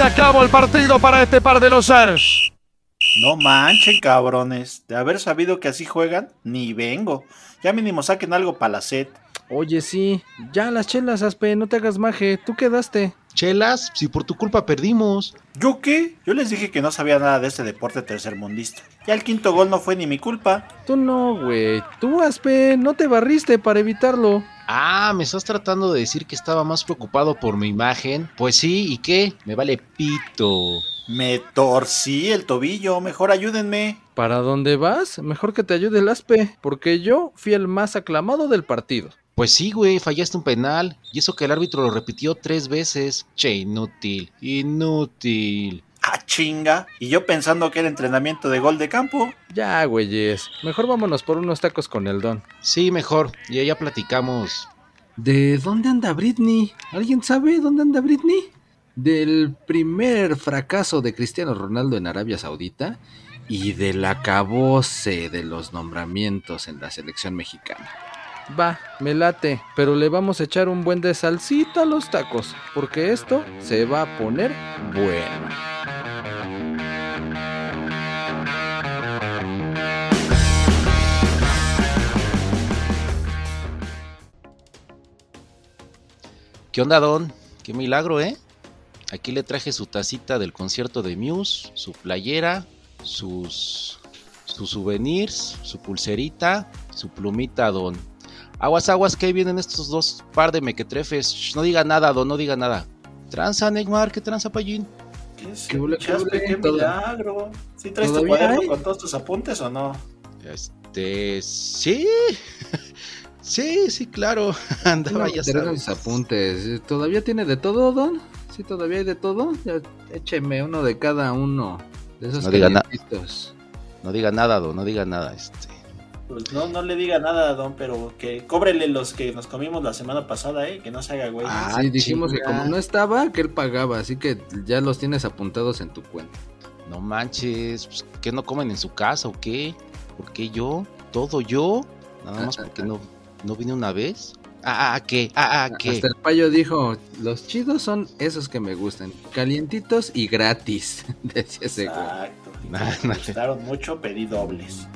se acabó el partido para este par de losers. No manchen, cabrones. De haber sabido que así juegan, ni vengo. Ya mínimo saquen algo para la set. Oye, sí. Ya las chelas, Aspe, no te hagas maje. Tú quedaste. Chelas, si por tu culpa perdimos. ¿Yo qué? Yo les dije que no sabía nada de este deporte tercermundista. Ya el quinto gol no fue ni mi culpa. Tú no, güey. Tú, Aspe, no te barriste para evitarlo. Ah, ¿me estás tratando de decir que estaba más preocupado por mi imagen? Pues sí, ¿y qué? Me vale pito. Me torcí el tobillo, mejor ayúdenme. ¿Para dónde vas? Mejor que te ayude el Aspe, porque yo fui el más aclamado del partido. Pues sí, güey, fallaste un penal. Y eso que el árbitro lo repitió tres veces. Che, inútil, inútil. Ah, chinga. Y yo pensando que era entrenamiento de gol de campo. Ya, güeyes. Mejor vámonos por unos tacos con el don. Sí, mejor. Y ya platicamos. ¿De dónde anda Britney? ¿Alguien sabe dónde anda Britney? Del primer fracaso de Cristiano Ronaldo en Arabia Saudita y del acabose de los nombramientos en la selección mexicana. Va, me late, pero le vamos a echar un buen de salsita a los tacos, porque esto se va a poner bueno. ¿Qué onda, Don? Qué milagro, ¿eh? Aquí le traje su tacita del concierto de Muse, su playera, sus, sus souvenirs, su pulserita, su plumita, Don. Aguas, aguas, que ahí vienen estos dos par de mequetrefes. Shh, no diga nada, Don, no diga nada. Tranza, Neymar, ¿qué tranza, Pallín? ¿Qué, es, ¿Qué qué milagro. ¿Sí traes tu ¿Todavía cuaderno hay? con todos tus apuntes o no? Este, sí. Sí, sí, claro. Andaba, No, ya sabes. apuntes. ¿Todavía tiene de todo, Don? Sí, todavía hay de todo. Ya, écheme uno de cada uno. De esos No diga na-. No diga nada, Don, no diga nada. Este. Pues no, no le diga nada, don, pero que cóbrele los que nos comimos la semana pasada, eh, que no se haga güey. Ah, sí, dijimos que como no estaba, que él pagaba, así que ya los tienes apuntados en tu cuenta. No manches, pues, ¿qué no comen en su casa o qué? ¿Por qué yo? ¿Todo yo? Nada más porque no, no vine una vez. Ah, ah, ¿qué? Ah, ah, ¿qué? Hasta el payo dijo, los chidos son esos que me gustan, calientitos y gratis, decía ese güey. Exacto. Me gustaron mucho, pedí dobles.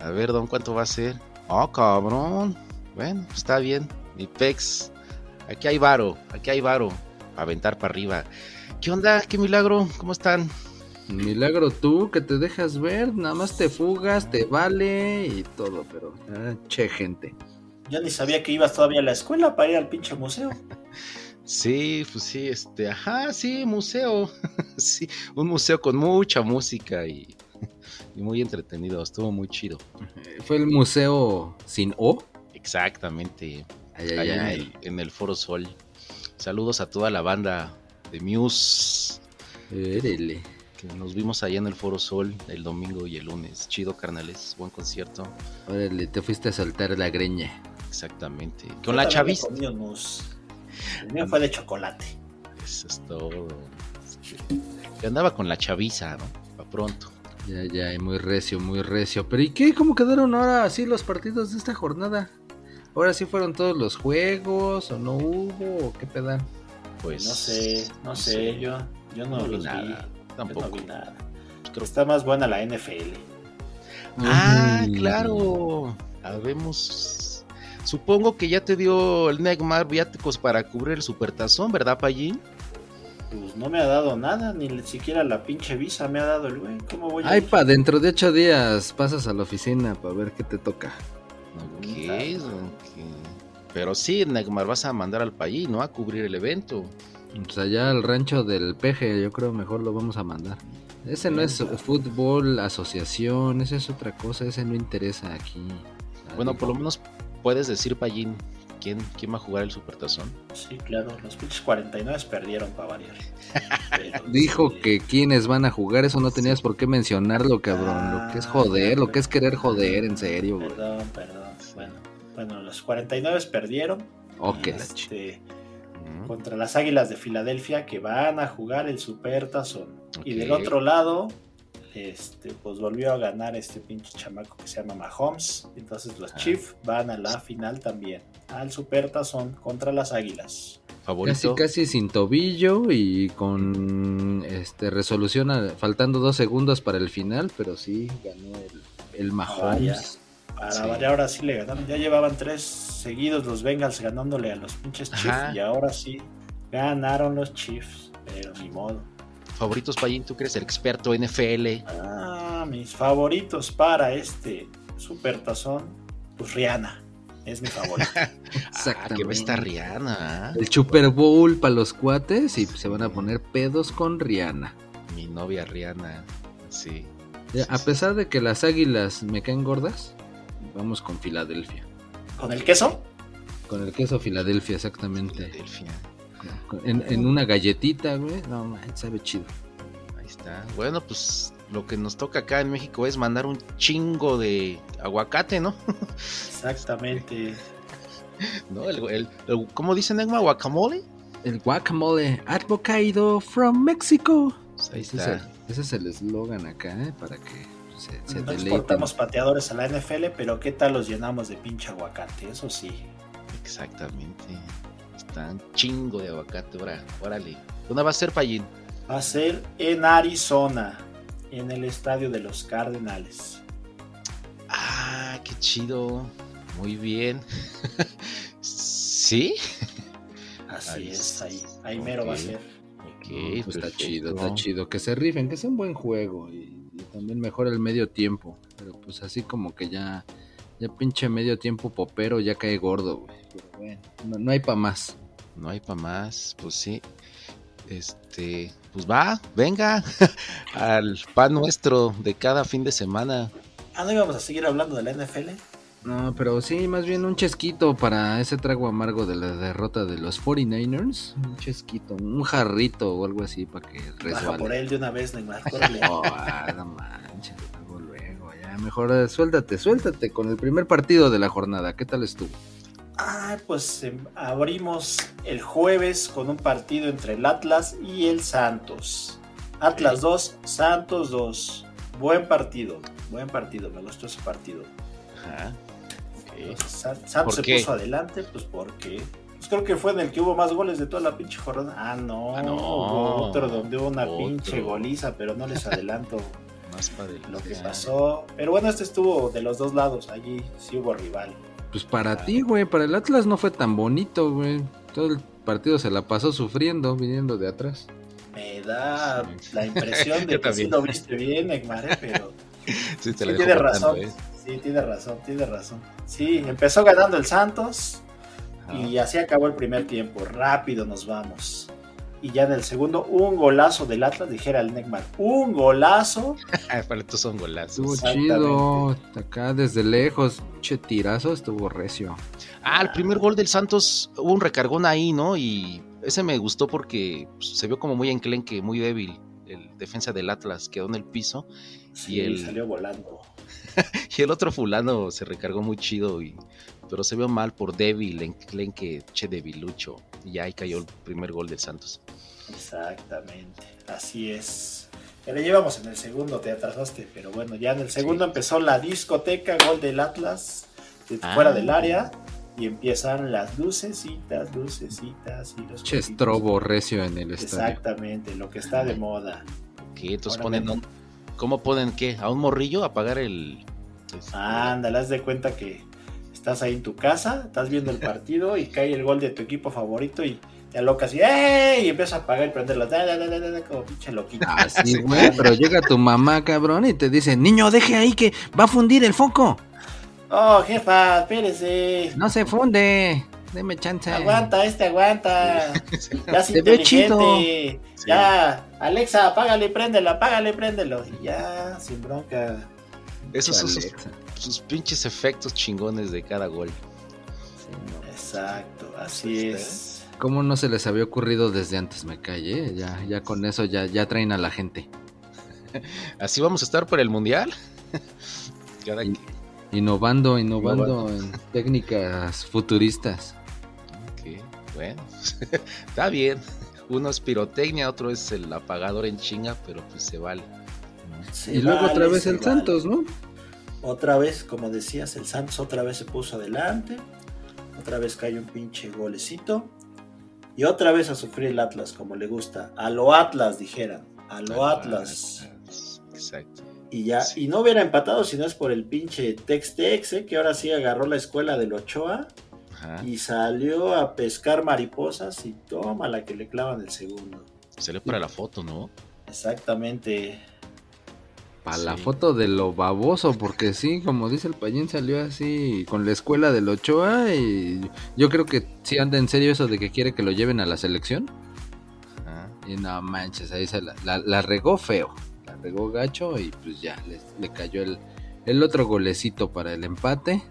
A ver, don, ¿cuánto va a ser? Oh, cabrón. Bueno, pues está bien. Mi pex. Aquí hay varo, aquí hay varo. A aventar para arriba. ¿Qué onda? ¿Qué milagro? ¿Cómo están? Milagro tú que te dejas ver, nada más te fugas, te vale y todo, pero ah, che gente. Yo ni sabía que ibas todavía a la escuela para ir al pinche museo. Sí, pues sí, este, ajá, sí, museo. sí, un museo con mucha música y, y muy entretenido. Estuvo muy chido. Eh, Fue el museo sin O. Exactamente. Ay, ay, allá en ay. el, en el Foro Sol. Saludos a toda la banda de Muse. Érele. Que nos vimos allá en el Foro Sol el domingo y el lunes. Chido, carnales. Buen concierto. Órale, te fuiste a saltar la greña. Exactamente. Yo Con la comí un mousse. El mío fue de chocolate. Eso es todo. Que andaba con la chaviza, ¿no? Pa' pronto. Ya, ya, y muy recio, muy recio. Pero ¿y qué? ¿Cómo quedaron ahora así los partidos de esta jornada? ¿Ahora sí fueron todos los juegos o no hubo o qué pedan? Pues. no sé, no sé, yo, yo no, No vi nada. Yo Tampoco. no vi nada. Creo- Está más buena la NFL. Ah, Mm. claro. Habemos. Supongo que ya te dio el Neymar viáticos para cubrir el supertazón, ¿verdad, Pallín? Pues no me ha dado nada, ni siquiera la pinche visa me ha dado el güey. ¿Cómo voy a Ay, ir? pa, dentro de ocho días pasas a la oficina para ver qué te toca. Ok, Puta ok. Pero sí, Neymar, vas a mandar al Pallín, ¿no? A cubrir el evento. Pues allá al rancho del peje, yo creo mejor lo vamos a mandar. Ese no es fútbol, asociación, esa es otra cosa, ese no interesa aquí. Bueno, por lo menos puedes decir, Pallín, ¿quién, quién va a jugar el supertazón. Sí, claro, los pinches 49 perdieron para variar. Pero, Dijo sí, que quienes van a jugar, eso no tenías por qué mencionarlo, cabrón. Lo que es joder, lo que es querer joder, en serio, güey. Perdón, perdón. Bueno, bueno, los 49 perdieron. Ok, y, la ch- este, contra las Águilas de Filadelfia que van a jugar el Super Tazón. Y del otro lado, este, pues volvió a ganar este pinche chamaco que se llama Mahomes. Entonces los Ah. Chiefs van a la final también, al Super Tazón contra las Águilas. Favorito. Casi, casi sin tobillo y con este resolución a- faltando dos segundos para el final, pero sí ganó el, el Mahomes. Para Sí. variar, ahora sí le ganaron. Ya llevaban tres seguidos los Bengals ganándole a los pinches Chiefs. Ajá. Y ahora sí ganaron los Chiefs. Pero ni modo. Favoritos, Payín, tú que eres el experto NFL. Ah, mis favoritos para este super tazón. Pues Rihanna. Es mi favorito. Ah, que va a estar Rihanna. El Super Bowl para los cuates y se van a poner pedos con Rihanna. Mi novia Rihanna. Sí. A pesar de que las águilas me caen gordas, vamos con Filadelfia. ¿Con el queso? Con el queso Filadelfia, exactamente. Filadelfia. En, en una galletita, güey. No, man, sabe chido. Ahí está. Bueno, pues lo que nos toca acá en México es mandar un chingo de aguacate, ¿no? Exactamente. ¿No? El, el- el- ¿Cómo dicen, Egma? ¿Guacamole? El guacamole advocado from Mexico. Pues ahí Ese es, está. el, ese es el eslogan acá, ¿eh? Para que se, se No deleiten. exportamos pateadores a la NFL, pero ¿qué tal los llenamos de pinche aguacate? Eso sí. Exactamente. Está un chingo de aguacate. Ahora, órale. ¿Dónde va a ser, Payín? Va a ser en Arizona, en el estadio de los Cardenales. Ah, qué chido. Muy bien. ¿Sí? Así Ahí es, ahí, es. ahí mero va a ser. Ok, No, pues está chido, está chido. Que se rifen, que sea un buen juego. Y, y también mejora el medio tiempo. Pero pues así como que ya, ya pinche medio tiempo popero ya cae gordo, güey. Pero bueno, no, no hay pa' más. No hay para más, pues sí. Este, pues va, venga al pan nuestro de cada fin de semana. Ah, ¿no íbamos a seguir hablando de la NFL? No, pero sí, más bien un chesquito para ese trago amargo de la derrota de los 49ers. Un chesquito, un jarrito o algo así para que Baja por resbale. él de una vez, Neymar. córrele. Oh, ah, no manches, luego, luego, ya mejor suéltate, suéltate con el primer partido de la jornada. ¿Qué tal estuvo? Ah, pues em, abrimos el jueves con un partido entre el Atlas y el Santos. Atlas 2, Santos 2. Buen partido, buen partido, me gustó ese partido. Ajá. Santos ¿Por se qué? puso adelante, pues porque. Pues creo que fue en el que hubo más goles de toda la pinche jornada. Ah, no, Ah, no. hubo otro donde hubo una Otro. pinche goliza, pero no les adelanto Más padre. lo que pasó. Pero bueno, este estuvo de los dos lados, allí sí hubo rival. Pues para ti, güey, para el Atlas no fue tan bonito, güey. Todo el partido se la pasó sufriendo, viniendo de atrás. Me da Sí. la impresión de que sí lo viste bien, Neymar, ¿eh? pero Sí, te sí, la tiene razón. ¿eh? Sí, tiene razón, tiene razón. Sí, empezó ganando el Santos Ajá. y así acabó el primer tiempo. Rápido nos vamos. Y ya en el segundo, un golazo del Atlas, dijera el Neymar. Un golazo. Ah, para estos son golazos. Estuvo chido. Acá desde lejos, che tirazo, estuvo recio. Ah, el primer gol del Santos hubo un recargón ahí, ¿no? Y ese me gustó porque pues, se vio como muy enclenque, muy débil. El defensa del Atlas quedó en el piso Sí, Y el- salió volando. y el otro fulano se recargó muy chido, y, pero se vio mal por débil, enclenque, che debilucho. Y ahí cayó el primer gol del Santos. Exactamente, así es. Ya le llevamos en el segundo, te atrasaste, pero bueno, ya en el segundo empezó la discoteca, gol del Atlas, de Ah. fuera del área, y empiezan las lucecitas, lucecitas y los Che estrobo recio en el estadio. Exactamente, lo que está de moda. Que entonces Ahora ponen, un- ¿cómo ponen qué? ¿A un morrillo a pagar el... este, Ándale, haz de cuenta que estás ahí en tu casa, estás viendo el partido y cae el gol de tu equipo favorito y te alocas y ¡ey! y empiezas a apagar y prenderlo, da, como pinche loquito. Ah, sí, güey, pero llega tu mamá, cabrón, y te dice, niño, deje ahí que va a fundir el foco. Oh, jefa, espérese. No se funde. Deme chance. Aguanta, este aguanta. Ya es Se ve chido. inteligente. Ya, Alexa, apágale, préndelo, apágale, préndelo. Y ya, sin bronca. Esos son sus, pinches efectos chingones de cada gol. Sí, no. Exacto, así Este. es. ¿Cómo no se les había ocurrido desde antes? Me calle, ya, ya con eso ya, ya traen a la gente. Así vamos a estar para el mundial. Cada Innovando, innovando en técnicas futuristas. Ok, bueno, está bien. Uno es pirotecnia, otro es el apagador en chinga, pero pues se vale. y luego vale, otra vez el vale. Santos, ¿no? Otra vez, como decías, el Santos otra vez se puso adelante. Otra vez cayó un pinche golecito. Y otra vez a sufrir el Atlas, como le gusta. A lo Atlas, dijeran. A lo Atlas. Exacto. Y ya, y no hubiera empatado si no es por el pinche Tex-Tex, ¿eh? que ahora sí agarró la escuela del Ochoa Ajá. y salió a pescar mariposas y toma la que le clavan el segundo. Salió para la foto, ¿no? Exactamente. Para la foto de lo baboso, porque sí, como dice el payín, salió así con la escuela del Ochoa y yo creo que sí anda en serio eso de que quiere que lo lleven a la selección. Ajá. Y no manches, ahí se la, la- la regó feo, la regó gacho y pues ya le, le cayó el, el otro golecito para el empate.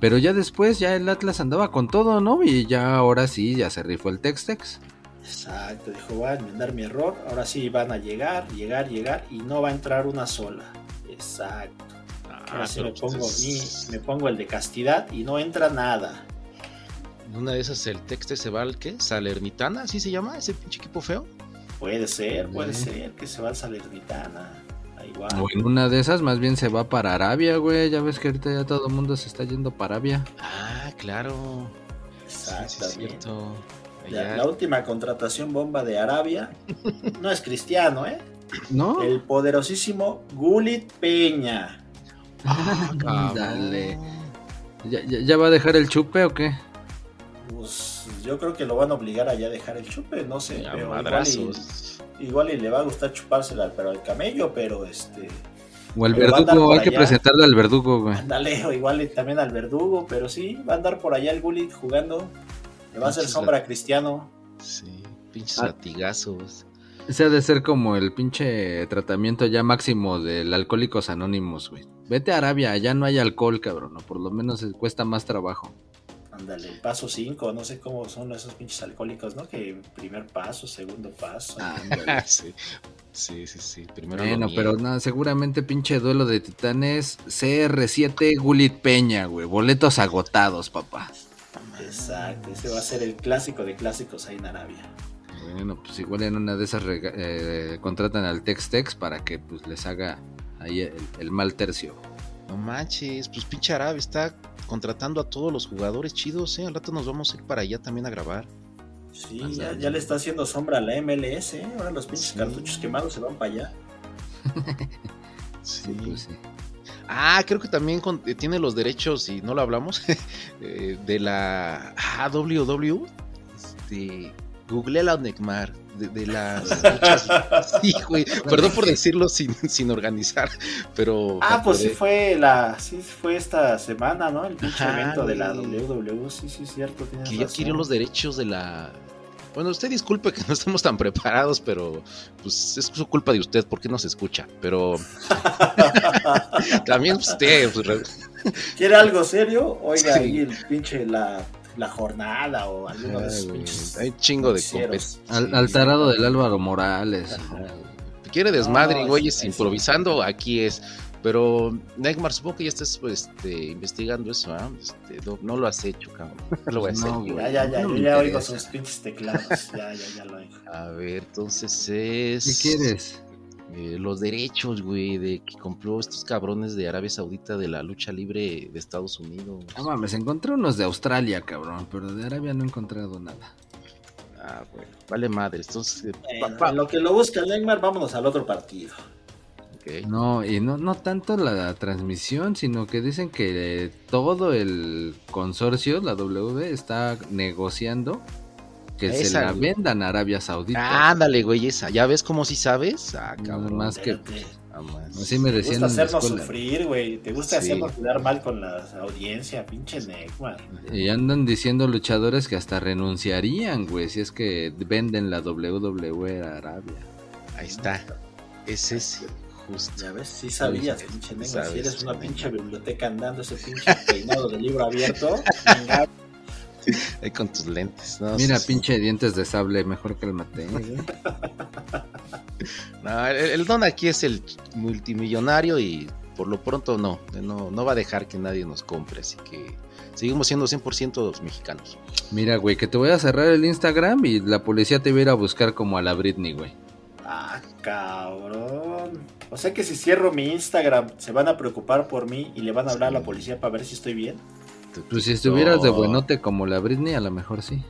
Pero ya después ya el Atlas andaba con todo, ¿no? Y ya ahora sí, ya se rifó el Tex-Tex. Exacto, dijo, voy a enmendar mi error. Ahora sí van a llegar, llegar, llegar y no va a entrar una sola. Exacto. Ahora sí me pues pongo, es- mi- me pongo el de castidad y no entra nada. En Una de esas el texto se va al qué? Salernitana, ¿así se llama? Ese pinche equipo feo. Puede ser, puede Sí. ser que se va al Salernitana. Ahí va. O en una de esas más bien se va para Arabia, güey. Ya ves que ahorita ya todo el mundo se está yendo para Arabia. Ah, claro. Sí, sí, es cierto. La última contratación bomba de Arabia no es cristiano, ¿eh? ¿No? El poderosísimo Gulit Peña. Ah. Dale. ¿Ya, ya, ya va a dejar el chupe o qué? Pues yo creo que lo van a obligar a ya dejar el chupe, no sé. Pero igual, y, igual y le va a gustar chupársela, pero al camello, pero este. O el Pero va a andar verdugo, hay que presentarle al verdugo, güey. Ándale, o igual y también al verdugo, pero sí, va a andar por allá el Gulit jugando. Le va a hacer sombra a Cristiano. Sí, pinches Ah. latigazos. Ese ha de ser como el pinche tratamiento ya máximo del Alcohólicos Anónimos, güey. Vete a Arabia, allá no hay alcohol, cabrón. O por lo menos cuesta más trabajo. Ándale, el paso 5, no sé cómo son esos pinches alcohólicos, ¿no? Que primer paso, segundo paso. Ándale. sí, sí, sí, sí. Primero Bueno, lo pero nada, seguramente pinche duelo de titanes CR7 Gulit Peña, güey. Boletos agotados, papá. Exacto, ese va a ser el clásico de clásicos ahí en Arabia. Bueno, pues igual en una de esas eh, contratan al Tex-Tex para que pues les haga ahí el, el mal tercio. No manches, pues pinche Arabia está contratando a todos los jugadores chidos, ¿eh? Al rato nos vamos a ir para allá también a grabar. Sí, ya le está haciendo sombra a la MLS, ¿eh? Ahora los pinches Sí. cartuchos quemados se van para allá. Sí, pues sí. Ah, creo que también con- eh, tiene los derechos, y no lo hablamos, eh, de la ah, WW. Este, googleé la Neymar, de, de las luchas- Sí, güey, perdón por decirlo sin, sin organizar, pero... Ah, pues sí fue la, sí fue esta semana, ¿no? El pinche evento de la güey. WW, sí, sí, cierto, que ya adquirió los derechos de la... Bueno, usted disculpe que no estemos tan preparados, pero pues es su culpa de usted porque no se escucha. Pero también usted, pues, re- ¿Quiere algo serio? Oiga, Sí. ahí el pinche la, la jornada o alguno de pinches. hay chingo de compes. Al, al tarado del Álvaro Morales. Quiere desmadre, No, güey, es- es- improvisando, aquí es. Pero, Neymar, supongo que ya estás pues, este, investigando eso, ¿ah? Este, no, no lo has hecho, cabrón. lo voy a hacer. No. Ya, ya, ya, No yo me ya oigo interesa. sus pinches teclados. Ya, ya, ya lo oigo. A ver, entonces es. ¿Qué quieres? eh, los derechos, güey, de que compró estos cabrones de Arabia Saudita de la lucha libre de Estados Unidos. No mames, encontré unos de Australia, cabrón, pero de Arabia no he encontrado nada. Ah, bueno, vale madre. Entonces, eh, pa- pa- en lo que lo busca Neymar, vámonos al otro partido. No, y no, no tanto la transmisión, sino que dicen que todo el consorcio, la W, está negociando que se la güey. vendan a Arabia Saudita. Ándale, güey, esa. ¿Ya ves cómo sí sabes? Ah, Nada cabrón. más que Espérate. Jamás. así me Te decían gusta en la hacernos escuela. sufrir, güey. Te gusta Sí. hacernos quedar mal con la audiencia, pinche Neymar. Y andan diciendo luchadores que hasta renunciarían, güey, si es que venden la WWE a Arabia. Ahí está. Es ese, justo. Ya ves, sí sabías, pinche sabes, Si eres una pinche biblioteca andando, ese pinche peinado de libro abierto. venga, Ahí con tus lentes. ¿no? Mira, Sí, sí. pinche dientes de sable, mejor que el mate. güey. No, el, el don aquí es el multimillonario y por lo pronto no, no, no va a dejar que nadie nos compre, así que seguimos siendo 100% los mexicanos. Mira, güey, que te voy a cerrar el Instagram y la policía te va a ir a buscar como a la Britney, güey. Ah, cabrón. O sea que si cierro mi Instagram, se van a preocupar por mí y le van a hablar a la policía para ver si estoy bien. Pues si estuvieras de No. buenote como la Britney, a lo mejor sí.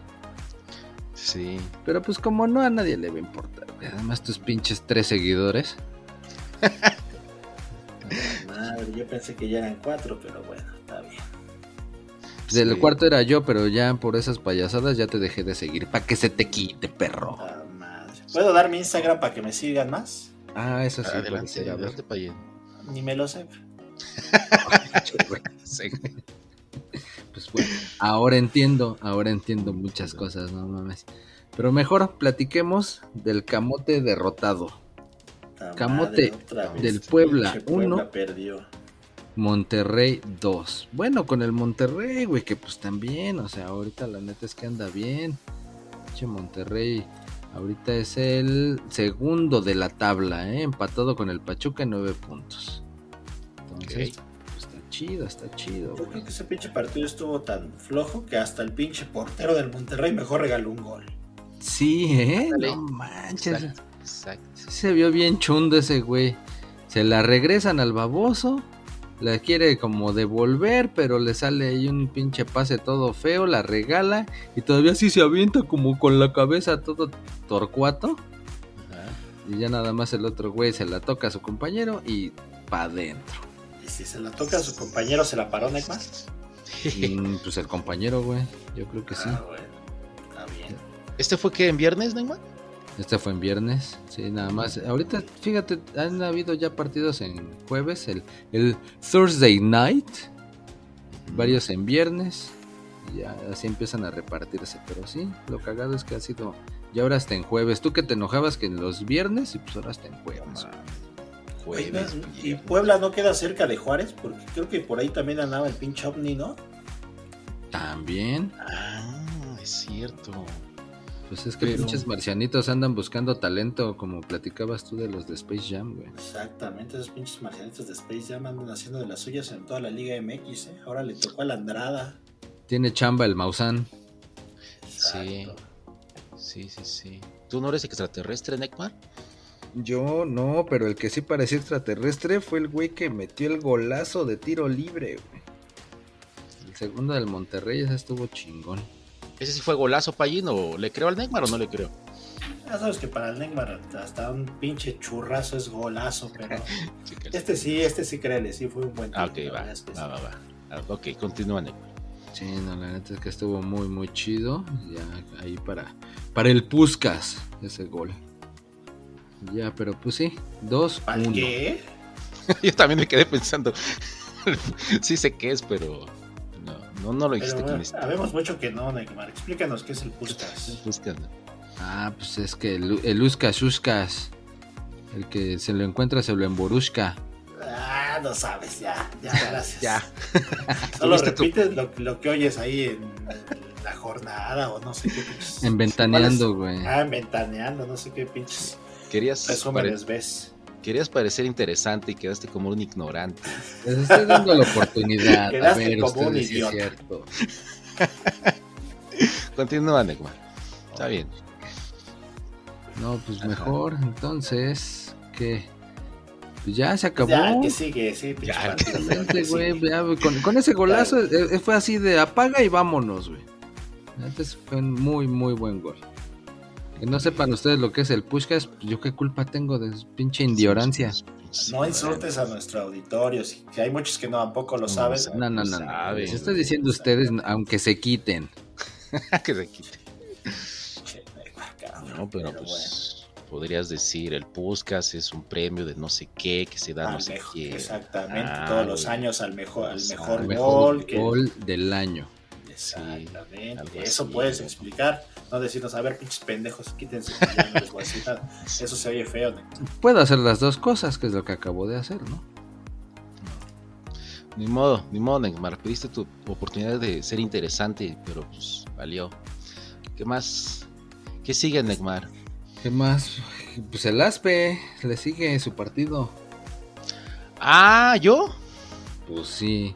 Sí. Pero pues como no a nadie le va a importar. Además tus pinches tres seguidores. Madre, yo pensé que ya eran cuatro, pero bueno, está bien. Del Sí. cuarto era yo, pero ya por esas payasadas ya te dejé de seguir. Pa' que se te quite, perro. Ah. ¿Puedo dar mi Instagram para que me sigan más? Ah, eso sí. adelante, ser. Ni me lo sé. Pues bueno, ahora entiendo, ahora entiendo muchas cosas, no mames. Pero mejor platiquemos del camote derrotado. Camote madre, del Puebla, Pinche Puebla uno. perdió. Monterrey 2. Bueno, con el Monterrey, güey, que pues también, o sea, ahorita la neta es que anda bien. Che, Monterrey, ahorita es el segundo de la tabla, ¿eh? empatado con el Pachuca en nueve puntos. Entonces, Ok. pues, está chido, está chido, Yo güey. creo que ese pinche partido estuvo tan flojo que hasta el pinche portero del Monterrey mejor regaló un gol. Sí, ¿eh? Dale. No manches. Exacto, exacto. Sí se vio bien chundo ese güey. Se la regresan al baboso. La quiere como devolver, pero le sale ahí un pinche pase todo feo, la regala y todavía sí se avienta como con la cabeza todo torcuato. Ajá. Y ya nada más el otro güey se la toca a su compañero y pa' adentro. Y si se la toca a su compañero, ¿se la paró Neymar? Mm, pues el compañero, güey. Yo creo que sí. Ah, bueno. Está bien. ¿Este fue que en viernes, Neymar? Este fue en viernes, sí, nada más. Ahorita, fíjate, han habido ya partidos en jueves, el, el Thursday night, varios en viernes, y ya así empiezan a repartirse, pero sí, lo cagado es que ha sido, ya ahora hasta en jueves, tú que te enojabas que en los viernes y pues ahora hasta en jueves. Jueves. ¿Y. Puebla no queda cerca de Juárez? Porque creo que por ahí también andaba el pinche ovni, ¿no? También, Ah, es cierto. Pues es que Pero- pinches marcianitos andan buscando talento, como platicabas tú de los de Space Jam, güey. Exactamente, esos pinches marcianitos de Space Jam andan haciendo de las suyas en toda la Liga MX, ¿eh? Ahora le tocó a la Andrada. Tiene chamba el Maussan. Sí. Sí, sí, sí. ¿Tú no eres extraterrestre, Neymar? Yo no, pero el que sí parecía extraterrestre fue el güey que metió el golazo de tiro libre, güey. El segundo del Monterrey, ese estuvo chingón. ¿Ese sí fue golazo, Payín? ¿O le creo al Neymar o no le creo? Ya sabes que para el Neymar hasta un pinche churrazo es golazo, pero este sí, este sí créele, sí fue un buen Ah, tiro, ok, la va, es que sí. va, va, va. Ah, ok, continúa, Neymar. Sí, no, la neta es que estuvo muy, muy chido. Ya ahí para, para el Puscas, ese gol. Ya, pero pues sí, 2 ¿Para 1 qué? Yo también me quedé pensando. sí sé qué es, pero no, no, lo dijiste Pero quién bueno, es. sabemos mucho que no, Neymar. Explícanos qué es el Puskas. Buscando. Ah, pues es que el, el Uskas Uskas, el que se lo encuentra se lo emborusca. Ah, no sabes, ya, ya, gracias. Ya. Solo repites lo, lo que oyes ahí en la jornada o no sé qué pinches. En ventaneando, güey. Ah, en ventaneando, no sé qué pinches Querías, pare- resúmenes ves. Querías parecer interesante y quedaste como un ignorante. Les estoy dando la oportunidad. A Quedaste ver, como un ustedes si es idiota. cierto. Continúa, Neymar. Está bien. No, pues mejor. Entonces, ¿qué? Pues ya se acabó. Ya, que sigue, sí, Ya, que ya, con ese golazo eh, eh, fue así de apaga y vámonos, güey. Antes fue un muy, muy buen gol. Que no sepan ustedes lo que es el Pushkas, pues yo qué culpa tengo de su pinche indiorancia. No insultes a nuestro auditorio, si, que hay muchos que no tampoco lo saben. No, no, no, no. Les estoy diciendo ustedes, aunque se quiten. que se quite. Che, Neymar, cabrón, No, pero pues podrías decir, el Puskas es un premio de no sé qué, que se da no Al sé mejor- quién. exactamente, Ah, todos los años al mejor, al Al mejor, El gol. mejor que- gol del año. Exactamente. algo Eso así, puedes ¿no? explicar. No decirnos, a ver, pinches pendejos, quítense. ya no les voy a decir nada. Eso se oye feo. ¿no? Puedo hacer las dos cosas, que es lo que acabo de hacer, ¿no? Ni modo, ni modo, Neymar. Pediste tu oportunidad de ser interesante, pero pues valió. ¿Qué más? ¿Qué sigue, Neymar? ¿Qué más? Pues el Aspe, le sigue su partido. Ah, ¿yo? Pues sí.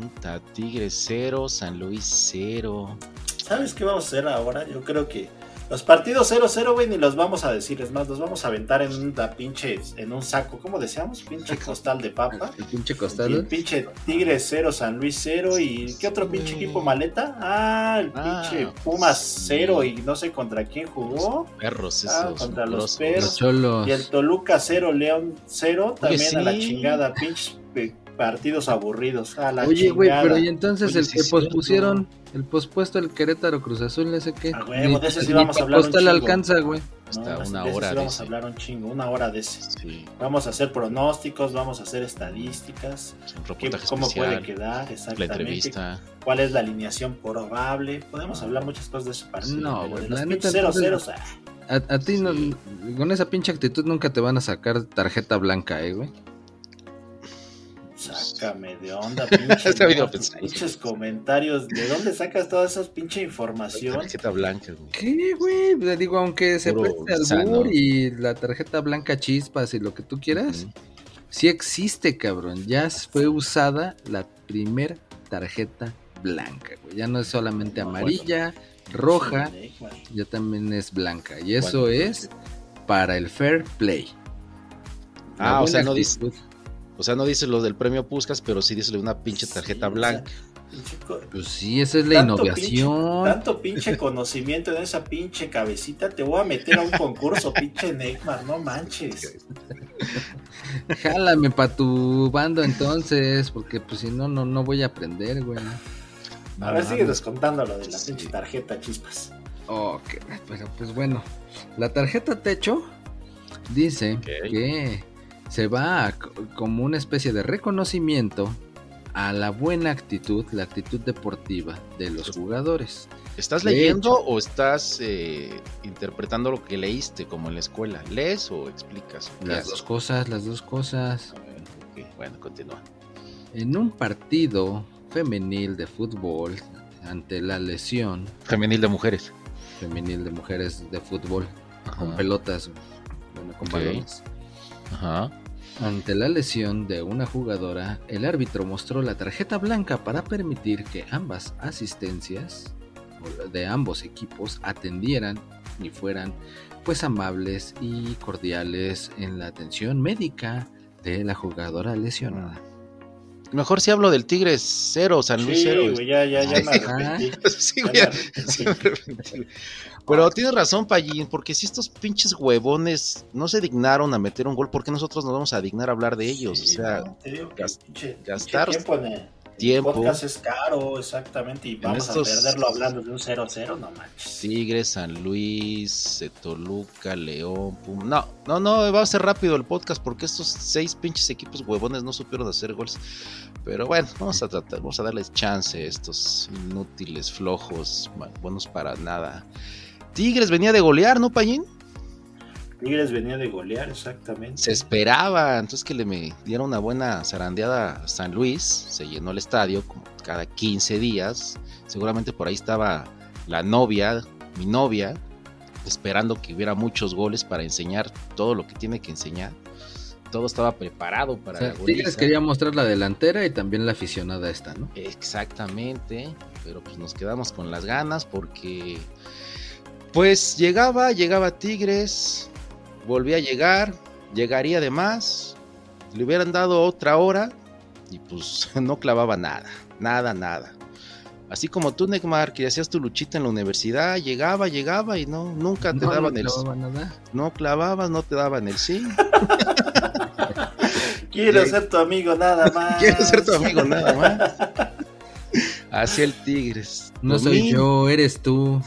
Puta, Tigre 0, San Luis 0. ¿Sabes qué vamos a hacer ahora? Yo creo que Los partidos 0-0, güey, ni los vamos a decir. Es más, los vamos a aventar en una pinche, en un saco, ¿cómo decíamos? Pinche costal de papa. El pinche Y el pinche Tigres 0, San Luis 0. ¿Y qué otro pinche equipo maleta? Ah, el Ah, pinche Pumas sí. 0 y no sé contra quién jugó. Perros Ah, esos. contra los mugrosos. perros. Los cholos. Y el Toluca 0, León 0. También a la sí. chingada, pinches pe- partidos aburridos. A la Oye, güey, pero y entonces Oye, el sí que pospusieron, el pospuesto, el Querétaro Cruz Azul, ese que. A huevo, de ese sí ni vamos a hablar un postal chingo. alcanza, güey. Hasta No, una de ese hora sí de vamos ese. a hablar un chingo, una hora de ese. Sí, Vamos a hacer pronósticos, vamos a hacer estadísticas, un qué- reportaje cómo puede quedar La exactamente, entrevista. cuál es la alineación probable. Podemos hablar muchas cosas de ese partido. No, güey, la neta, pinches 0 0 entonces- A, a ti, no- con esa pinche actitud, nunca te van a sacar tarjeta blanca, eh, güey. Sácame de onda, pensado. pinches comentarios. ¿De dónde sacas toda esa pinche información? Tarjeta blanca, güey. ¿Qué, güey? Le digo, aunque se Puro preste albur y la tarjeta blanca chispas y lo que tú quieras, Ujú. sí existe, cabrón. Ya fue usada la primer tarjeta blanca, güey. Ya no es solamente No, amarilla, roja, ya también es blanca. Y eso Bueno. es para el fair play. La Ah, o sea, no dice. O sea, no dice lo del premio Puscas, pero sí dice una pinche tarjeta Sí, o blanca. sea, Pues sí, esa es la Tanto innovación. Tanto pinche conocimiento en esa pinche cabecita, te voy a meter a un concurso, pinche Neymar, no manches. Jálame pa' tu bando entonces, porque pues si no, no, no voy a aprender, güey. A ver, sigue descontando lo de la Sí. pinche tarjeta, chispas. Ok, pero pues bueno. La tarjeta techo dice que se va a co- como una especie de reconocimiento a la buena actitud, la actitud deportiva de los jugadores. ¿Estás De leyendo hecho. o estás eh, interpretando lo que leíste como en la escuela? ¿Lees o explicas? ¿Qué Las haces? dos cosas, las dos cosas. Bueno, continúa. En un partido femenil de fútbol, ante la lesión Femenil de mujeres. femenil de mujeres de fútbol, con pelotas, bueno, con balones. Ajá. Ante la lesión de una jugadora, el árbitro mostró la tarjeta blanca para permitir que ambas asistencias de ambos equipos atendieran y fueran pues amables y cordiales en la atención médica de la jugadora lesionada. Mejor si hablo del Tigres cero, San Luis Sí, cero. güey, ya, ya, ya me Sí. arrepentí. Sí, güey, ya- arrepentí. sí me arrepentí. Pero tienes razón, Pallín, porque si estos pinches huevones no se dignaron a meter un gol, ¿por qué nosotros nos vamos a dignar a hablar de ellos? Sí, o sea, no, te digo que gas- pinche- pinche gastar tiempo en el, tiempo. podcast es caro, exactamente, y vamos estos- a perderlo hablando de un 0-0, no manches. Tigres, San Luis, eh, Toluca, León, Pum. No, no, no, va a ser rápido el podcast porque estos seis pinches equipos huevones no supieron hacer goles. Pero bueno, vamos a tratar, vamos a darles chance a estos inútiles, flojos, buenos para nada. Tigres venía de golear, ¿no, Payín? Tigres venía de golear, exactamente. Se esperaba, entonces que le me diera una buena zarandeada a San Luis, se llenó el estadio como cada 15 días, seguramente por ahí estaba la novia, mi novia, esperando que hubiera muchos goles para enseñar todo lo que tiene que enseñar. Todo estaba preparado O para sea, la Tigres quería mostrar la delantera y también la aficionada esta, ¿no? Exactamente, pero pues nos quedamos con las ganas porque pues llegaba, llegaba Tigres, volvía a llegar, llegaría de más, le hubieran dado otra hora y pues no clavaba nada, nada, nada. Así como tú, Neymar, que hacías tu luchita en la universidad, llegaba, llegaba y no, nunca te No, daban no el nada. no clavabas, no te daban el sí. Quiero ser tu amigo nada más. Quiero ser tu amigo nada más. Hacia el Tigres. No soy yo, eres tú.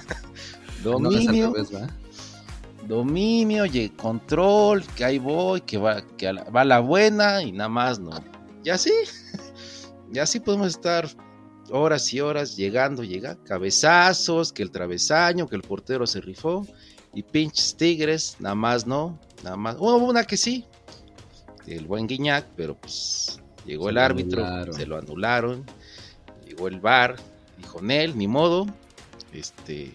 No, Dominio, dominio, control, que ahí voy, que va, que a la- va la buena y nada más, no. Y así, y así podemos estar horas y horas llegando, llega, cabezazos, que el travesaño, que el portero se rifó, y pinches tigres, nada más no, nada más. Hubo una que sí, el buen Guiñac, pero pues llegó Se el árbitro, anularon. se lo anularon, llegó el VAR, dijo Nel, ni modo, este,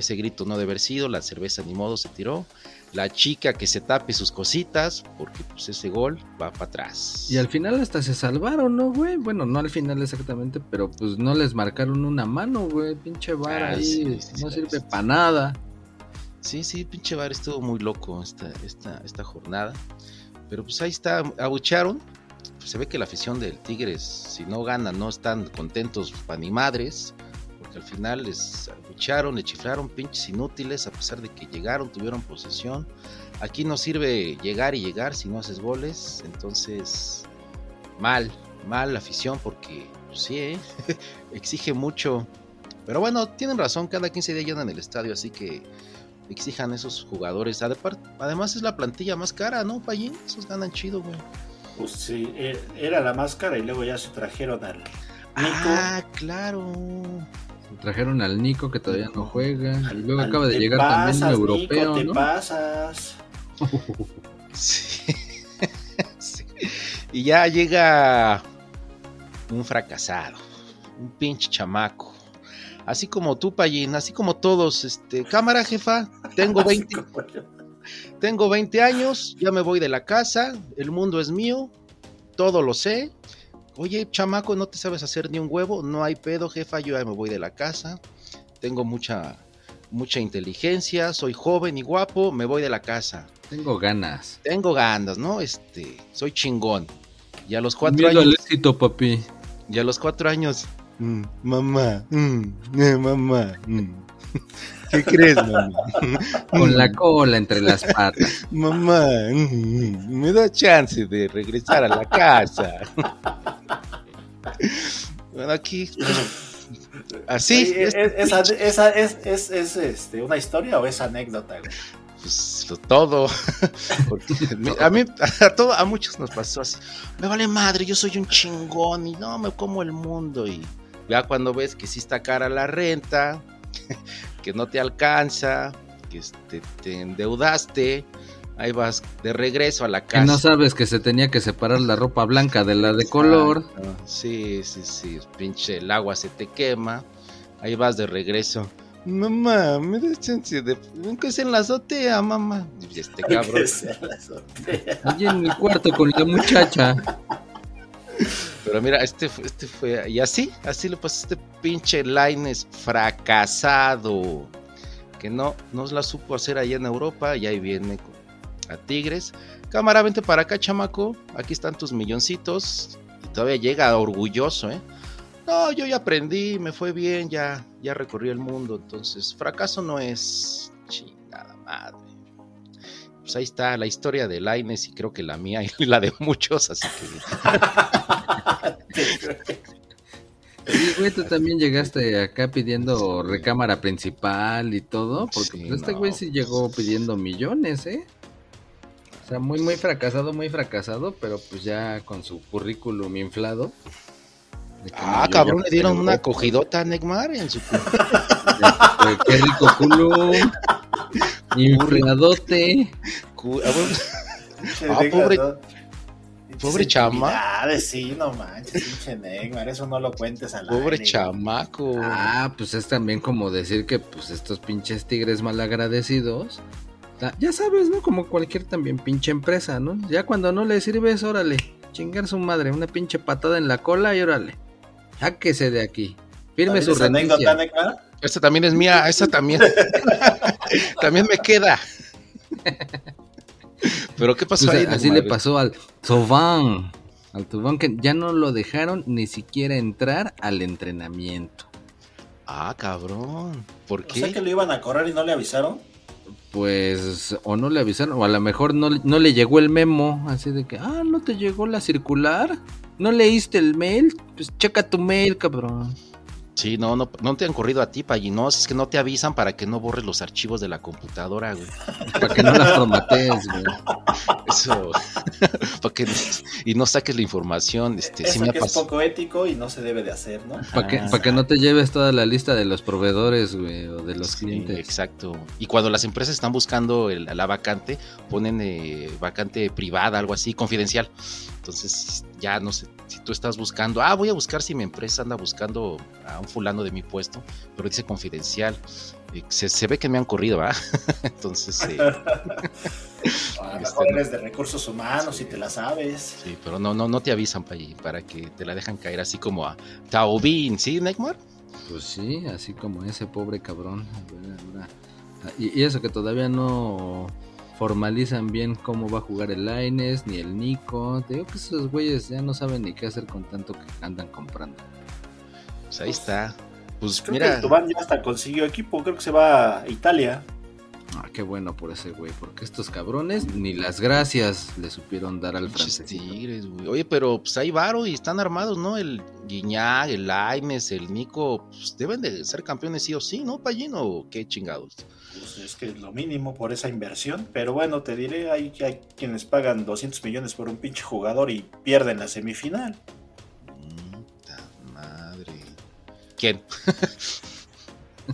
ese grito no debe haber sido, la cerveza ni modo se tiró, la chica que se tape sus cositas, porque pues ese gol va para atrás. Y al final hasta se salvaron, ¿no, güey? Bueno, no al final exactamente, pero pues no les marcaron una mano, güey. Pinche bar Ah, ahí sí, sí, sí, no sirve para nada. Sí, sí, pinche bar estuvo muy loco esta, esta, esta jornada. Pero pues ahí está, abucharon. Pues se ve que la afición del Tigres, si no gana, no están contentos para ni madres. Porque al final les abucharon, le chiflaron, pinches inútiles, a pesar de que llegaron, tuvieron posesión. Aquí no sirve llegar y llegar si no haces goles. Entonces, mal, mal la afición porque pues, sí, ¿eh? exige mucho. Pero bueno, tienen razón, cada 15 días llenan el estadio, así que exijan esos jugadores. Además es la plantilla más cara, ¿no, Payín? Esos ganan chido, güey. Pues sí, e, era la más cara y luego ya se trajeron al Nico. Ah, claro. Trajeron al Nico que todavía no juega. y luego acaba de llegar también un europeo. Nico, te pasas. sí. sí. Y ya llega un fracasado, un pinche chamaco. Así como tú, Payín, así como todos, este, cámara jefa, tengo 20, tengo 20 años, ya me voy de la casa, el mundo es mío, todo lo sé. Oye, chamaco, no te sabes hacer ni un huevo, no hay pedo, jefa, yo ya me voy de la casa. Tengo mucha mucha inteligencia, soy joven y guapo, me voy de la casa. Tengo ganas. Tengo ganas, ¿no? Este, soy chingón. Y a los cuatro años. Al éxito, papi. Y a los cuatro años, mm, mamá, mm, eh, mamá, mm". ¿qué crees, mamá? Con la cola entre las patas. Mamá, me da chance de regresar a la casa. bueno, aquí. Así. esa, esa es, es, es, este, una historia o es anécdota, güey? pues todo. a mí, a, todo, a muchos nos pasó así. Me vale madre, yo soy un chingón y no me como el mundo. Y ya cuando ves que sí está cara la renta, que no te alcanza, que este, te endeudaste, ahí vas de regreso a la casa. Que no sabes que se tenía que separar la ropa blanca de la de color. Sí, sí, sí, pinche el agua se te quema, ahí vas de regreso Mamá, me da chance de. Nunca es en la azotea, mamá. este cabrón. Allí en mi cuarto con la muchacha. Pero mira, este, este fue. Y así, así le pasó este pinche Lines fracasado. Que no nos la supo hacer allá en Europa. Y ahí viene a Tigres. Cámara, vente para acá, chamaco. Aquí están tus milloncitos. Y todavía llega orgulloso, ¿eh? No, yo ya aprendí, me fue bien, ya, ya recorrí el mundo. Entonces, fracaso no es chingada madre. Pues ahí está la historia de Laines y creo que la mía y la de muchos, así que. Sí, güey, tú también llegaste acá pidiendo recámara principal y todo, porque pues, este güey sí llegó pidiendo millones, ¿eh? O sea, muy, muy fracasado, muy fracasado, pero pues ya con su currículum inflado. Ah, cabrón, le dieron una cogidota a Neymar en su Qué rico culo. Infladote. Ah, pobre. Pobre chama. Sí, no manches, pinche Neymar, eso no lo cuentes al Pobre chamaco. Ah, pues es también como decir que pues estos pinches tigres malagradecidos. Ya sabes, ¿no? Como cualquier también pinche empresa, ¿no? Ya cuando no le sirves, órale, chingar su madre, una pinche patada en la cola y órale. Sáquese de aquí. Firme su renuncia. Esta también es mía, esta también. también me queda. Pero ¿qué pasó pues ahí? Así le pasó al Tobán. Al Tobán que ya no lo dejaron ni siquiera entrar al entrenamiento. Ah, cabrón. ¿Por qué? ¿O que lo iban a correr y no le avisaron? Pues, o no le avisaron, o a lo mejor no, no le llegó el memo, así de que, ah, no te llegó la circular. ¿No leíste el mail? Pues checa tu mail, cabrón. Sí, no, no, no te han corrido a ti, no, es que no te avisan para que no borres los archivos de la computadora, güey. Para que no las formatees, güey. Eso, para que y no saques la información, este, Eso sí que es poco ético y no se debe de hacer, ¿no? Para que, para que no te lleves toda la lista de los proveedores, güey, o de los clientes. Exacto. Y cuando las empresas están buscando la vacante, ponen eh, vacante privada, algo así, confidencial. Entonces, ya no sé, si tú estás buscando, ah, voy a buscar si mi empresa anda buscando a un fulano de mi puesto, pero dice confidencial. Se, ve que me han corrido, ¿verdad? Entonces. Eh, a este, eres de recursos humanos y te la sabes. Sí, pero no, no, no te avisan para, para que te la dejan caer así como a Taubin, ¿sí, Neymar? Pues sí, así como ese pobre cabrón. Y, y eso que todavía no formalizan bien cómo va a jugar el Laines ni el Nico. Te digo que esos güeyes ya no saben ni qué hacer con tanto que andan comprando. Pues ahí está. Pues Creo mira, que Tubán ya hasta consiguió equipo, creo que se va a Italia. Ah, qué bueno por ese güey, porque estos cabrones ni las gracias le supieron dar al francés. Tigres, güey. Oye, pero pues hay varo y están armados, ¿no? El Guiñac, el Laimes, el Nico, pues deben de ser campeones sí o sí, ¿no, Pallino? ¿O qué chingados? Pues es que es lo mínimo por esa inversión. Pero bueno, te diré, hay, hay quienes pagan 200 millones por un pinche jugador y pierden la semifinal. Puta madre. ¿Quién?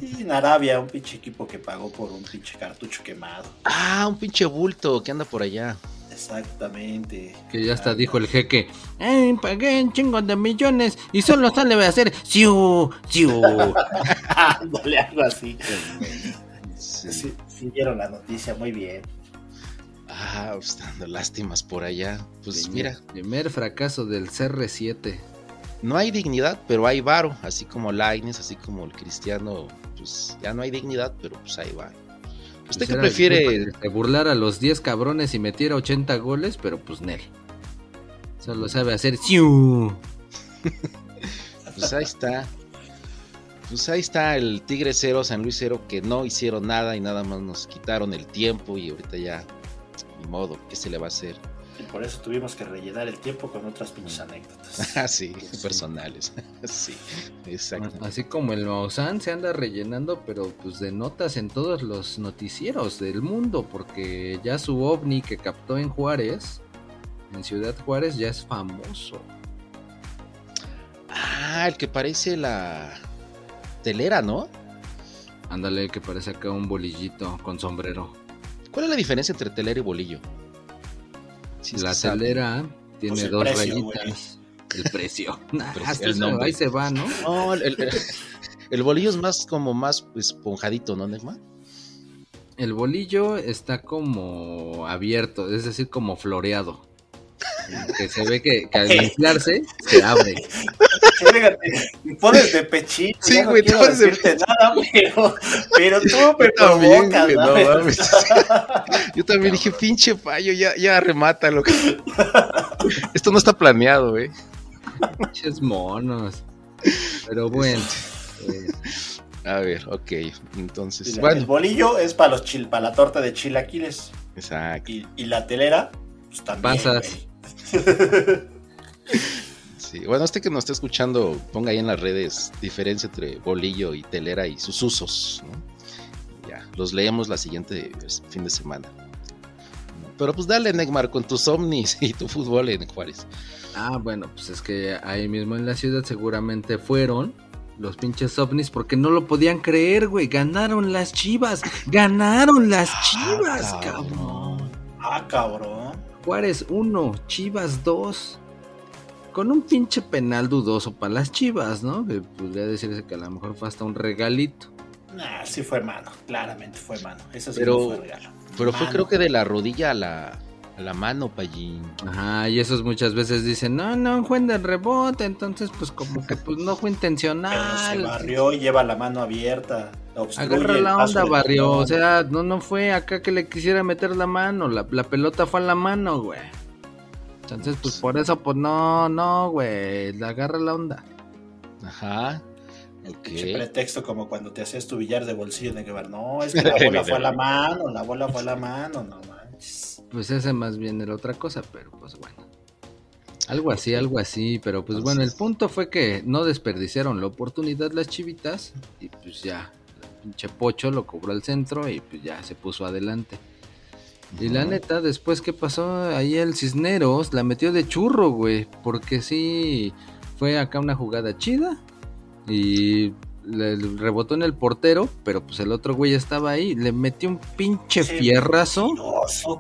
Y en Arabia, un pinche equipo que pagó por un pinche cartucho quemado. Ah, un pinche bulto que anda por allá. Exactamente. Que ya hasta dijo el jeque, ¡Ey, pagué un chingo de millones y solo sale a hacer siu, siu! Ándale, algo así. Sí. Sí, sí dieron la noticia, muy bien. Ah, pues dando lástimas por allá. Pues mira, Primer fracaso del CR7. no hay dignidad, pero hay varo. Así como Laines, así como el cristiano, pues ya no hay dignidad, pero pues ahí va. ¿Usted Pues qué prefiere? burlar a los 10 cabrones y metiera 80 goles, pero pues Nel. Solo sabe hacer siu. Pues ahí está. Pues ahí está el Tigre 0, San Luis 0, que no hicieron nada y nada más nos quitaron el tiempo y ahorita ya, ni modo, ¿qué se le va a hacer? Y por eso tuvimos que rellenar el tiempo con otras pinches anécdotas. Ah, sí, personales. sí, exacto. Así como el Maussan se anda rellenando, pero pues de notas en todos los noticieros del mundo, porque ya su ovni que captó en Juárez, en Ciudad Juárez, ya es famoso. Ah, el que parece la telera, ¿no? Ándale, que parece acá un bolillito con sombrero. ¿Cuál es la diferencia entre telera y bolillo? Si La sabe. telera tiene Pues dos precio, rayitas. El precio. Nah, precio, hasta el eso, nombre. ahí se va, ¿no? No, el, el- el bolillo es más como más esponjadito, ¿no, Negma? El bolillo está como abierto, es decir, como floreado. Que se ve que, que al inflarse se abre. Fíjate, pones de pechito. Sí, no güey, te quiero pones de decirte nada, pero, pero tú me También, provocas, güey, no. Yo también dije, pinche fallo, ya, ya remátalo. Esto no está planeado, ¿eh? Pinches monos. Pero bueno. eh, A ver, ok. Entonces, Mira, El bueno, bolillo es para los chil, para la torta de chilaquiles. exacto. Y, y la telera, pues también. Pasas. güey. Sí. Bueno, usted que nos está escuchando, ponga ahí en las redes diferencia entre bolillo y telera y sus usos. ¿no? Ya, los leemos la siguiente pues, fin de semana. Pero pues dale, Neymar, con tus ovnis y tu fútbol en Juárez. Ah, bueno, pues es que ahí mismo en la ciudad seguramente fueron los pinches ovnis porque no lo podían creer, güey. Ganaron las chivas. Ganaron las chivas, Ah, cabrón. cabrón. Ah, cabrón. Juárez 1, Chivas 2. Con un pinche penal dudoso para las chivas, ¿no? Que podría decirse que a lo mejor fue hasta un regalito. Nah, sí fue mano. Claramente fue mano. Eso sí Pero- no fue regalo. Pero fue creo que de la rodilla a la, a la mano, Pallín. Ajá, y esos muchas veces dicen, no, no, fue en el rebote, entonces pues como que pues no fue Pero se intencional. barrió y lleva la mano abierta. Agarra la onda, barrio. O sea, no, no fue acá que le quisiera meter la mano. La, la pelota fue a la mano, güey. Entonces, pues por eso, pues no, no, güey. Agarra la onda. Ajá. Pinche Ok. pretexto como cuando te hacías tu billar de bolsillo en el que ver, no, es que la bola fue a la mano, la bola fue a la mano, no manches. Pues ese más bien era otra cosa, pero pues bueno. Algo así, algo así, pero pues bueno, el punto fue que no desperdiciaron la oportunidad las chivitas y pues ya, pinche Pocho lo cobró al centro y pues ya se puso adelante. Y la neta, después que pasó ahí el Cisneros, la metió de churro, güey, porque sí fue acá una jugada chida y le rebotó en el portero, pero pues el otro güey estaba ahí, le metió un pinche Qué fierrazo.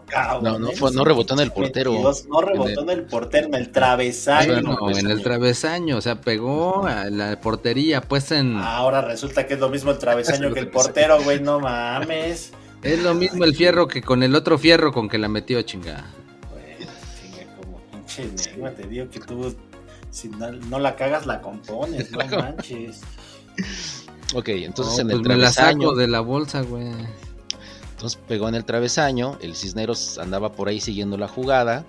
cabrón. No, no Eres fue- no rebotó en el portero. mentiroso, No rebotó en el portero, en el travesaño. Bueno, pues, en el travesaño, o sea, pegó a la portería, pues en... Ahora resulta que es lo mismo el travesaño que el portero, güey, no mames. Es lo mismo el fierro que con el otro fierro con que la metió, chingada. Güey, chinga, como pinche negua, te digo que tú, si no, no la cagas, la compones, no manches. Ok, entonces No, en el pues me la travesaño. saco de la bolsa, güey. Entonces pegó en el travesaño, el Cisneros andaba por ahí siguiendo la jugada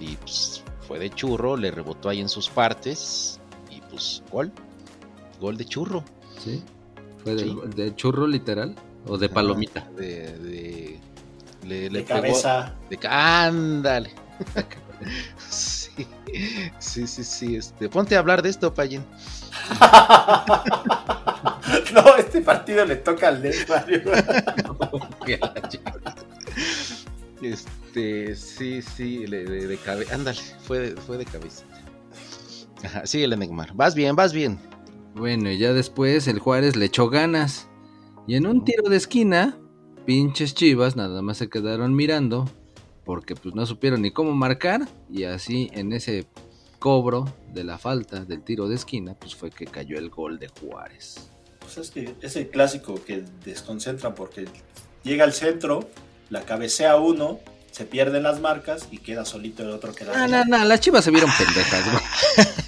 y pues fue de churro, le rebotó ahí en sus partes y pues gol, gol de churro. Sí. ¿Fue de, Sí. de churro literal? ¿O de palomita? De, de, le, le De pegó- cabeza. de ándale. sí, sí, sí, sí. Este, ponte a hablar de esto, Payen. no, este partido le toca al Neymar. Este, sí, sí, de, de cabeza. Ándale, fue de, fue de cabeza. Ajá, sí, el Neymar. Vas bien, vas bien. Bueno, y ya después el Juárez le echó ganas. Y en un tiro de esquina, pinches chivas nada más se quedaron mirando. Porque pues no supieron ni cómo marcar. Y así en ese cobro de la falta del tiro de esquina, pues fue que cayó el gol de Juárez. Pues es que es el clásico que desconcentran porque llega al centro, la cabecea uno, se pierden las marcas y queda solito el otro que da. No, no, no, las chivas se vieron pendejas, güey.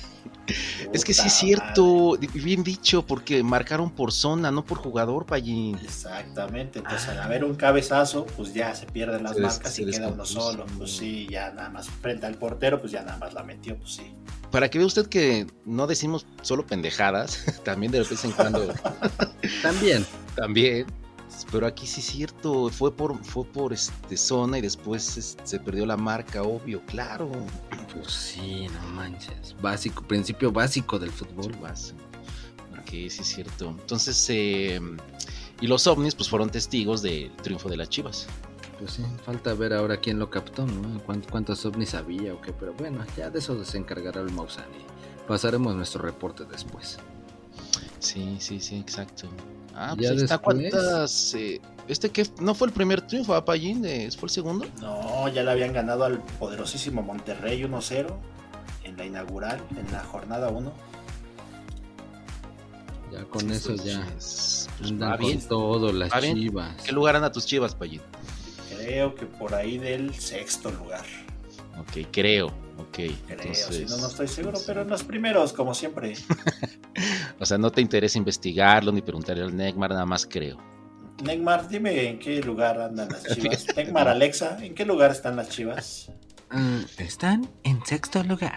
Es que sí es cierto, bien dicho, porque marcaron por zona, no por jugador, Payin. madre. Exactamente, entonces al haber un cabezazo, pues ya se pierden las Se marcas se y queda uno solo. Pues sí, ya nada más frente al portero, pues ya nada más la metió, pues sí. Para que vea usted que no decimos solo pendejadas, también de vez en cuando También. también. Pero aquí sí es cierto, fue por, fue por este zona y después este, se perdió la marca, obvio, claro. Pues sí, no manches. Básico, principio básico del fútbol. Vas. Ok, sí es cierto. Entonces, eh, y los ovnis pues fueron testigos del triunfo de las Chivas. Pues sí, falta ver ahora quién lo captó, ¿no? ¿Cuánt- ¿Cuántos ovnis había o qué? Pero bueno, ya de eso se encargará el Maussan y pasaremos nuestro reporte después. Sí, sí, sí, exacto. Ah, Ya pues ahí está. después- ¿Cuántas? eh, este que no fue el primer triunfo, ¿ah, Payín? Eh, ¿Fue el segundo? No, ya le habían ganado al poderosísimo Monterrey 1-0 en la inaugural, en la jornada 1. Ya con Sí, eso ya Pues, andan con bien. todo las chivas. ¿Qué lugar anda tus Chivas, Payín? Creo que por ahí del sexto lugar. Ok, creo. Ok. Creo, entonces, si no, no estoy seguro, pero en los primeros, como siempre. O sea, no te interesa investigarlo ni preguntarle al Neymar, nada más creo. Neymar, dime en qué lugar andan las chivas. Neymar, Alexa, ¿en qué lugar están las chivas? Ah, están en sexto lugar,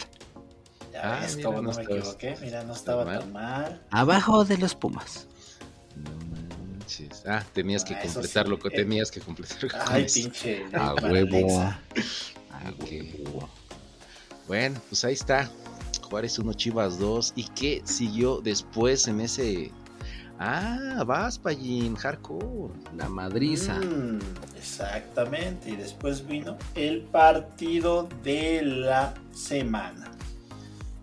Ya Ah, ves mira, cómo no no, me estabas equivoqué. Mira, no estaba mal. tan mal. abajo de los Pumas. No manches. Ah, tenías que Ah, eso completar sí. lo que Eh, tenías que completar. con Ay, pinche A huevo. Alexa. Ah. Bueno, pues ahí está. Juárez 1, Chivas 2. ¿Y qué siguió después en ese. Ah, vas, Payín, hardcore. La madriza. Mm, exactamente. Y después vino el partido de la semana.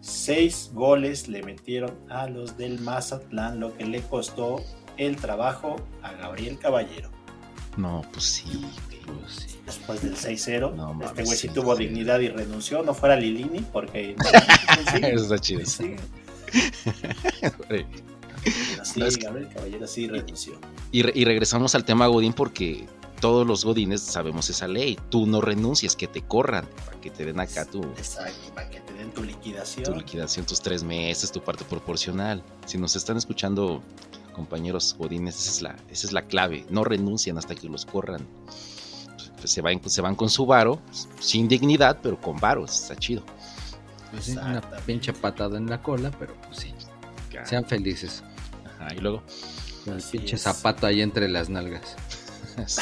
Seis goles le metieron a los del Mazatlán, lo que le costó el trabajo a Gabriel Caballero. No, pues sí, sí. Después del 6-0, No este güey sí tuvo dignidad y renunció. No fuera Lilini, porque. sí, Eso está chido. sí, sí, Gabriel Caballero sí renunció. Y, re- y regresamos al tema Godín porque todos los Godines sabemos esa ley. Tú no renuncias, que te corran, para que te den acá tu, Exacto, para que te den tu liquidación. tu liquidación, tus tres meses, tu parte proporcional. Si nos están escuchando, compañeros Godines, esa es la, esa es la clave. No renuncian hasta que los corran. Pues se, van, se van con su varo, sin dignidad, pero con varo, está chido. Pues sí, una pinche patada en la cola, pero pues sí. Sean felices. Ajá, y luego. Con el pinche es. zapato ahí entre las nalgas.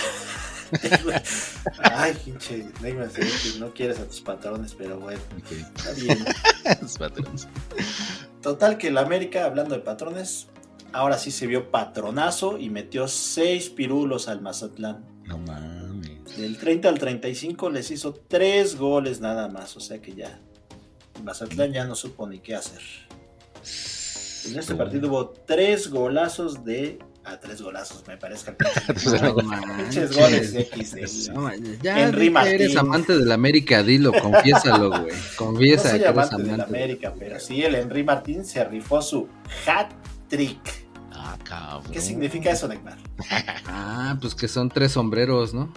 Ay, pinche que no quieres a tus patrones, pero bueno, está bien. Total que el América, hablando de patrones, ahora sí se vio patronazo y metió seis pirulos al Mazatlán. No mames. Del 30 al 35 les hizo tres goles nada más, o sea que ya Mazatlán ya no supo ni qué hacer. En este partido hubo tres golazos de... Ah, tres golazos, me parece que No Pinches goles X No ya Henry eres amante del América, dilo, confiésalo, güey. No Confiesa soy que eres amante amante. del América, pero sí, el Henry Martín se rifó su hat trick. Ah, cabrón. ¿Qué significa eso, Neymar? Ah, pues que son tres sombreros, ¿no?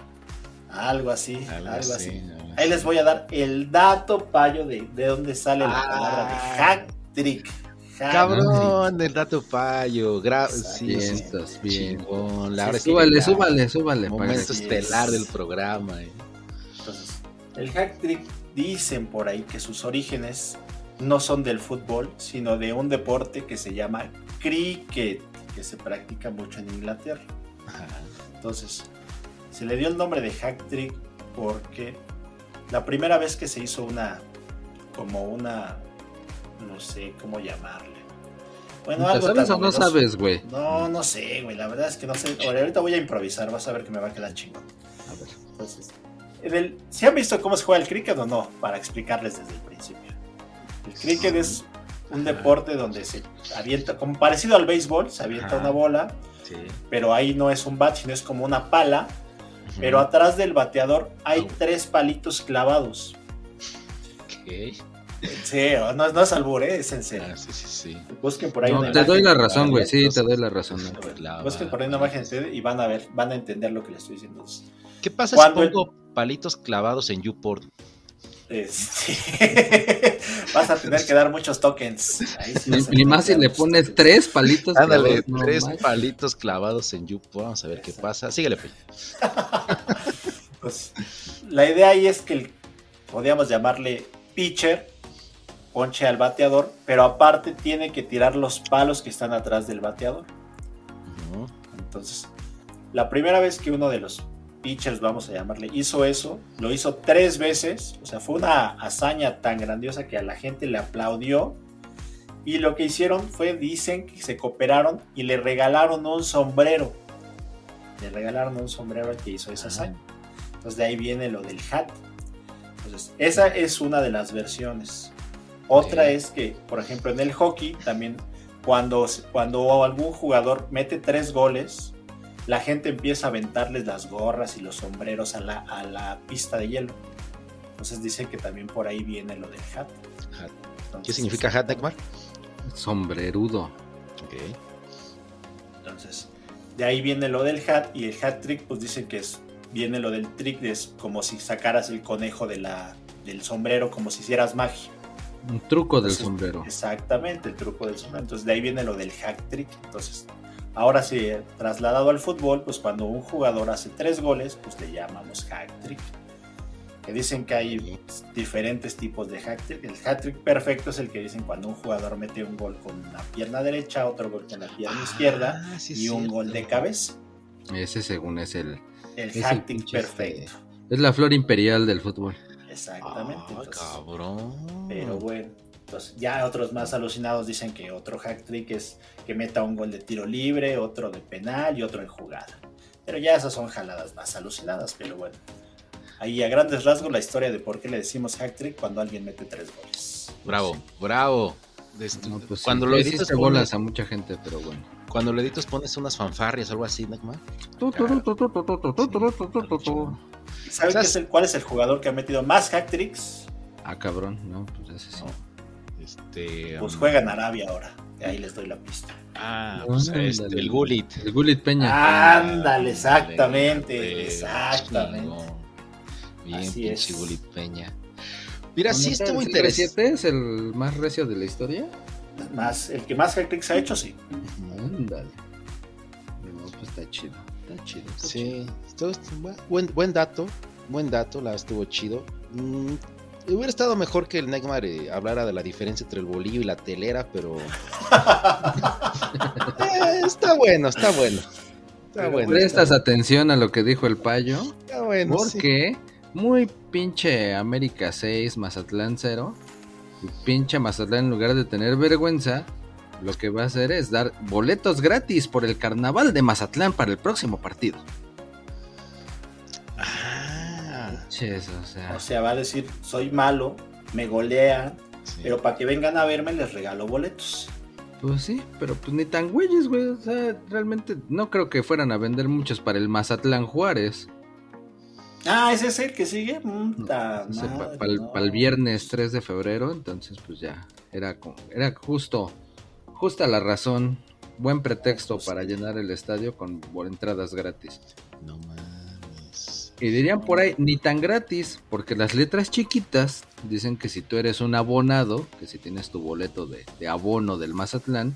Algo así, Algo algo, así, Ahí les voy a dar el dato payo de, de dónde sale la palabra de hat trick. Cabrón, el dato fallo. Gra sí, estás bien. chingón. La Sí, hora sí, que Súbale, súbale, súbale. Momento estelar es. del programa. eh. Entonces, el hack trick dicen por ahí que sus orígenes no son del fútbol, sino de un deporte que se llama cricket, que se practica mucho en Inglaterra. Ajá. Entonces, se le dio el nombre de hack trick porque la primera vez que se hizo una, como una, no sé cómo llamarle. Bueno, ¿Te algo sabes tan o no sabes, güey? No, no sé, güey. La verdad es que no sé. Ahorita voy a improvisar, vas a ver que me va a quedar chingón. A ver. Entonces, en el- ¿se han visto cómo se juega el cricket o no? Para explicarles desde el principio. El cricket es un deporte donde se avienta, como parecido al béisbol, se avienta Ajá. una bola, Sí. pero ahí no es un bat, sino es como una pala. Pero atrás del bateador hay tres palitos clavados. Ok. Sí, no, no es albur, ¿eh? es en serio. Ah, sí, sí, sí. Busquen por ahí No, una te imagen. doy la razón, güey. Sí, te doy la razón. Busquen por ahí una imagen y van a ver, van a entender lo que les estoy diciendo. ¿Qué pasa Cuando si el- pongo palitos clavados en YouPorn? Este, vas a tener que dar muchos tokens. Ahí sí ni más si le pones tokens. tres palitos. Ándale, clavados, no tres palitos clavados en YouPorn. Vamos a ver qué pasa. Síguele, Peña. Pues, la idea ahí es que el, podríamos llamarle pitcher, ponche al bateador, pero aparte tiene que tirar los palos que están atrás del bateador. Entonces, la primera vez que uno de los pitchers, vamos a llamarle, hizo eso, lo hizo tres veces. O sea, fue una hazaña tan grandiosa que a la gente le aplaudió. Y lo que hicieron fue, dicen que se cooperaron y le regalaron un sombrero. Le regalaron un sombrero al que hizo esa hazaña. Entonces de ahí viene lo del hat. Entonces, esa es una de las versiones. Otra es que, por ejemplo, en el hockey también, cuando, cuando algún jugador mete tres goles, la gente empieza a aventarles las gorras y los sombreros a la, a la pista de hielo. Entonces dicen que también por ahí viene lo del hat. Hat. Entonces, ¿Qué significa hat, Neymar? Sombrerudo. Ok. Entonces, de ahí viene lo del hat y el hat trick, pues dicen que es, viene lo del trick, es como si sacaras el conejo de la, del sombrero, como si hicieras magia. Un truco del Entonces, sombrero. Exactamente, el truco del sombrero. Entonces, de ahí viene lo del hack trick. Entonces, ahora sí, trasladado al fútbol, pues cuando un jugador hace tres goles, pues le llamamos hack trick. Que dicen que hay diferentes tipos de hack trick. El hack trick perfecto es el que dicen cuando un jugador mete un gol con la pierna derecha, otro gol con la pierna izquierda Ah, sí es y un cierto. gol de cabeza. Ese según es el... El Es el hack trick pinche este- perfecto. Es la flor imperial del fútbol. Exactamente. Ah, entonces, cabrón. Pero bueno, entonces ya otros más alucinados dicen que otro hack trick es que meta un gol de tiro libre, otro de penal y otro en jugada. Pero ya esas son jaladas más alucinadas, pero bueno. Ahí a grandes rasgos la historia de por qué le decimos hack trick cuando alguien mete tres goles. Bravo, bravo. No, pues sí, cuando, ya lo editas bolas pones, a mucha gente, pero bueno. cuando lo editas pones unas fanfarrias o algo así, Neymar. ¿Saben O sea, qué es el- cuál es el jugador que ha metido más hack tricks? Ah, cabrón, no, pues ese sí. Este. Pues um, juega en Arabia ahora. Ahí les doy la pista. Ah, pues Ándale. este, el Gulit. El Gulit Peña. Ándale, exactamente, Ándale, exactamente. Bien, Así pinche es. Gulit Peña. Mira, sí ¿No está estuvo el interesante. CR7 es el más recio de la historia? Más, el que más hack tricks ha hecho, sí. Ándale. No, pues está chido. Está chido. está chido. Sí, estuvo- buen, buen dato, buen dato, la estuvo chido. Mm, hubiera estado mejor que el Neymar eh, hablara de la diferencia entre el bolillo y la telera, pero Eh, está bueno, está bueno. Está bueno. Prestas está, atención a lo que dijo el payo. está bueno. sí. Porque muy pinche América 6, Mazatlán 0. Y pinche Mazatlán en lugar de tener vergüenza, lo que va a hacer es dar boletos gratis por el carnaval de Mazatlán para el próximo partido. O sea. O sea, va a decir, soy malo, me golean, sí. pero para que vengan a verme les regalo boletos. Pues sí, pero pues ni tan güeyes, güey. O sea, realmente no creo que fueran a vender muchos para el Mazatlán Juárez. Ah, ese es el que sigue. Madre, para el, no. viernes 3 de febrero, entonces pues ya, era, era justo, justa la razón, buen pretexto para llenar el estadio con entradas gratis. No mames. Y dirían por ahí, ni tan gratis, porque las letras chiquitas dicen que si tú eres un abonado, que si tienes tu boleto de, de abono del Mazatlán,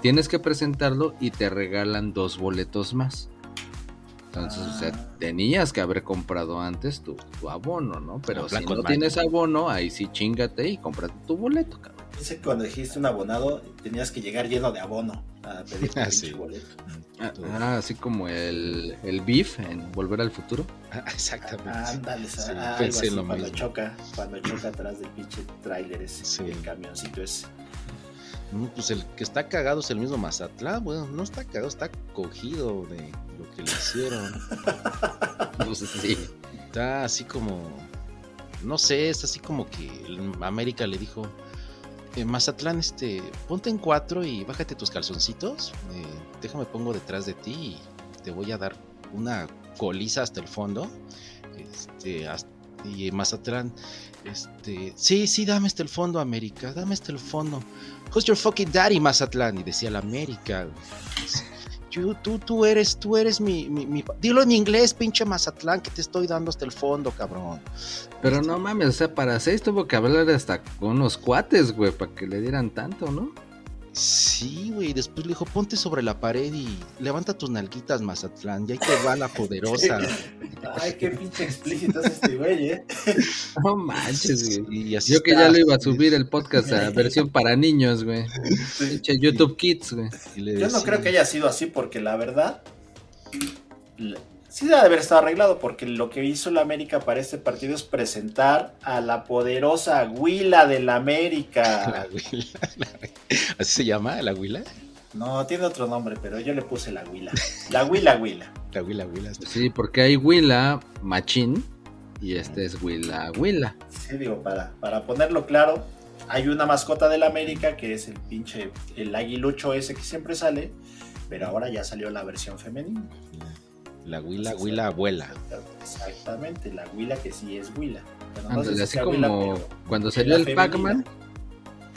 tienes que presentarlo y te regalan dos boletos más. Entonces, o sea, Ah. tenías que haber comprado antes tu, tu abono, ¿no? Pero Ah, si no en tienes abono, ahí sí chingate y cómprate tu boleto, cabrón. Dice que cuando dijiste un abonado, tenías que llegar lleno de abono a pedir Ah, sí. boleto. Ah, así como el, el beef en Volver al Futuro. Ah, Exactamente. Ándale, Sí, ah, algo pensé así lo cuando mismo. choca, cuando choca atrás del pinche tráiler ese, Sí. el camioncito ese. Mm, Pues el que está cagado es el mismo Mazatlán. Bueno, no está cagado, está cogido de lo que le hicieron. Pues sí. Está así como. No sé, es así como que América le dijo. "Eh, Mazatlán, este, ponte en cuatro y bájate tus calzoncitos. eh, déjame pongo detrás de ti y te voy a dar una coliza hasta el fondo. Este, y Mazatlán, este, sí, sí, dame hasta el fondo, América, dame hasta el fondo. Who's your fucking daddy, Mazatlán? Y decía la América. Yo, tú, tú eres, tú eres mi, mi, mi- Dilo en inglés, pinche Mazatlán, que te estoy dando hasta el fondo, cabrón. Pero no mames, o sea, para seis tuvo que hablar hasta con unos cuates, güey, para que le dieran tanto, ¿no? Sí, güey. Después le dijo, ponte sobre la pared y levanta tus nalguitas, Mazatlán. Y ahí te va la poderosa. Ay, qué pinche explícito es este güey, eh. No manches, güey. Y así Yo que ya lo iba a subir el podcast a versión para niños, güey. Pinche YouTube Kids, güey. Yo no creo que haya sido así porque la verdad sí debe de haber estado arreglado porque lo que hizo la América para este partido es presentar a la poderosa Huila del La América. huila, la- ¿Así se llama la huila? No, tiene otro nombre, pero yo le puse la Huila. La Huila Huila. La huila, huila. Sí, porque hay Willa Machín y este es Willa Willa. Sí, digo, para, para ponerlo claro, hay una mascota del América que es el pinche, el aguilucho ese que siempre sale, pero ahora ya salió la versión femenina. La huila, huila, abuela. Exactamente, la Huila que sí es Huila. Pero no sé Ándale, si así sea Huila, como cuando salió la el. Pac-Man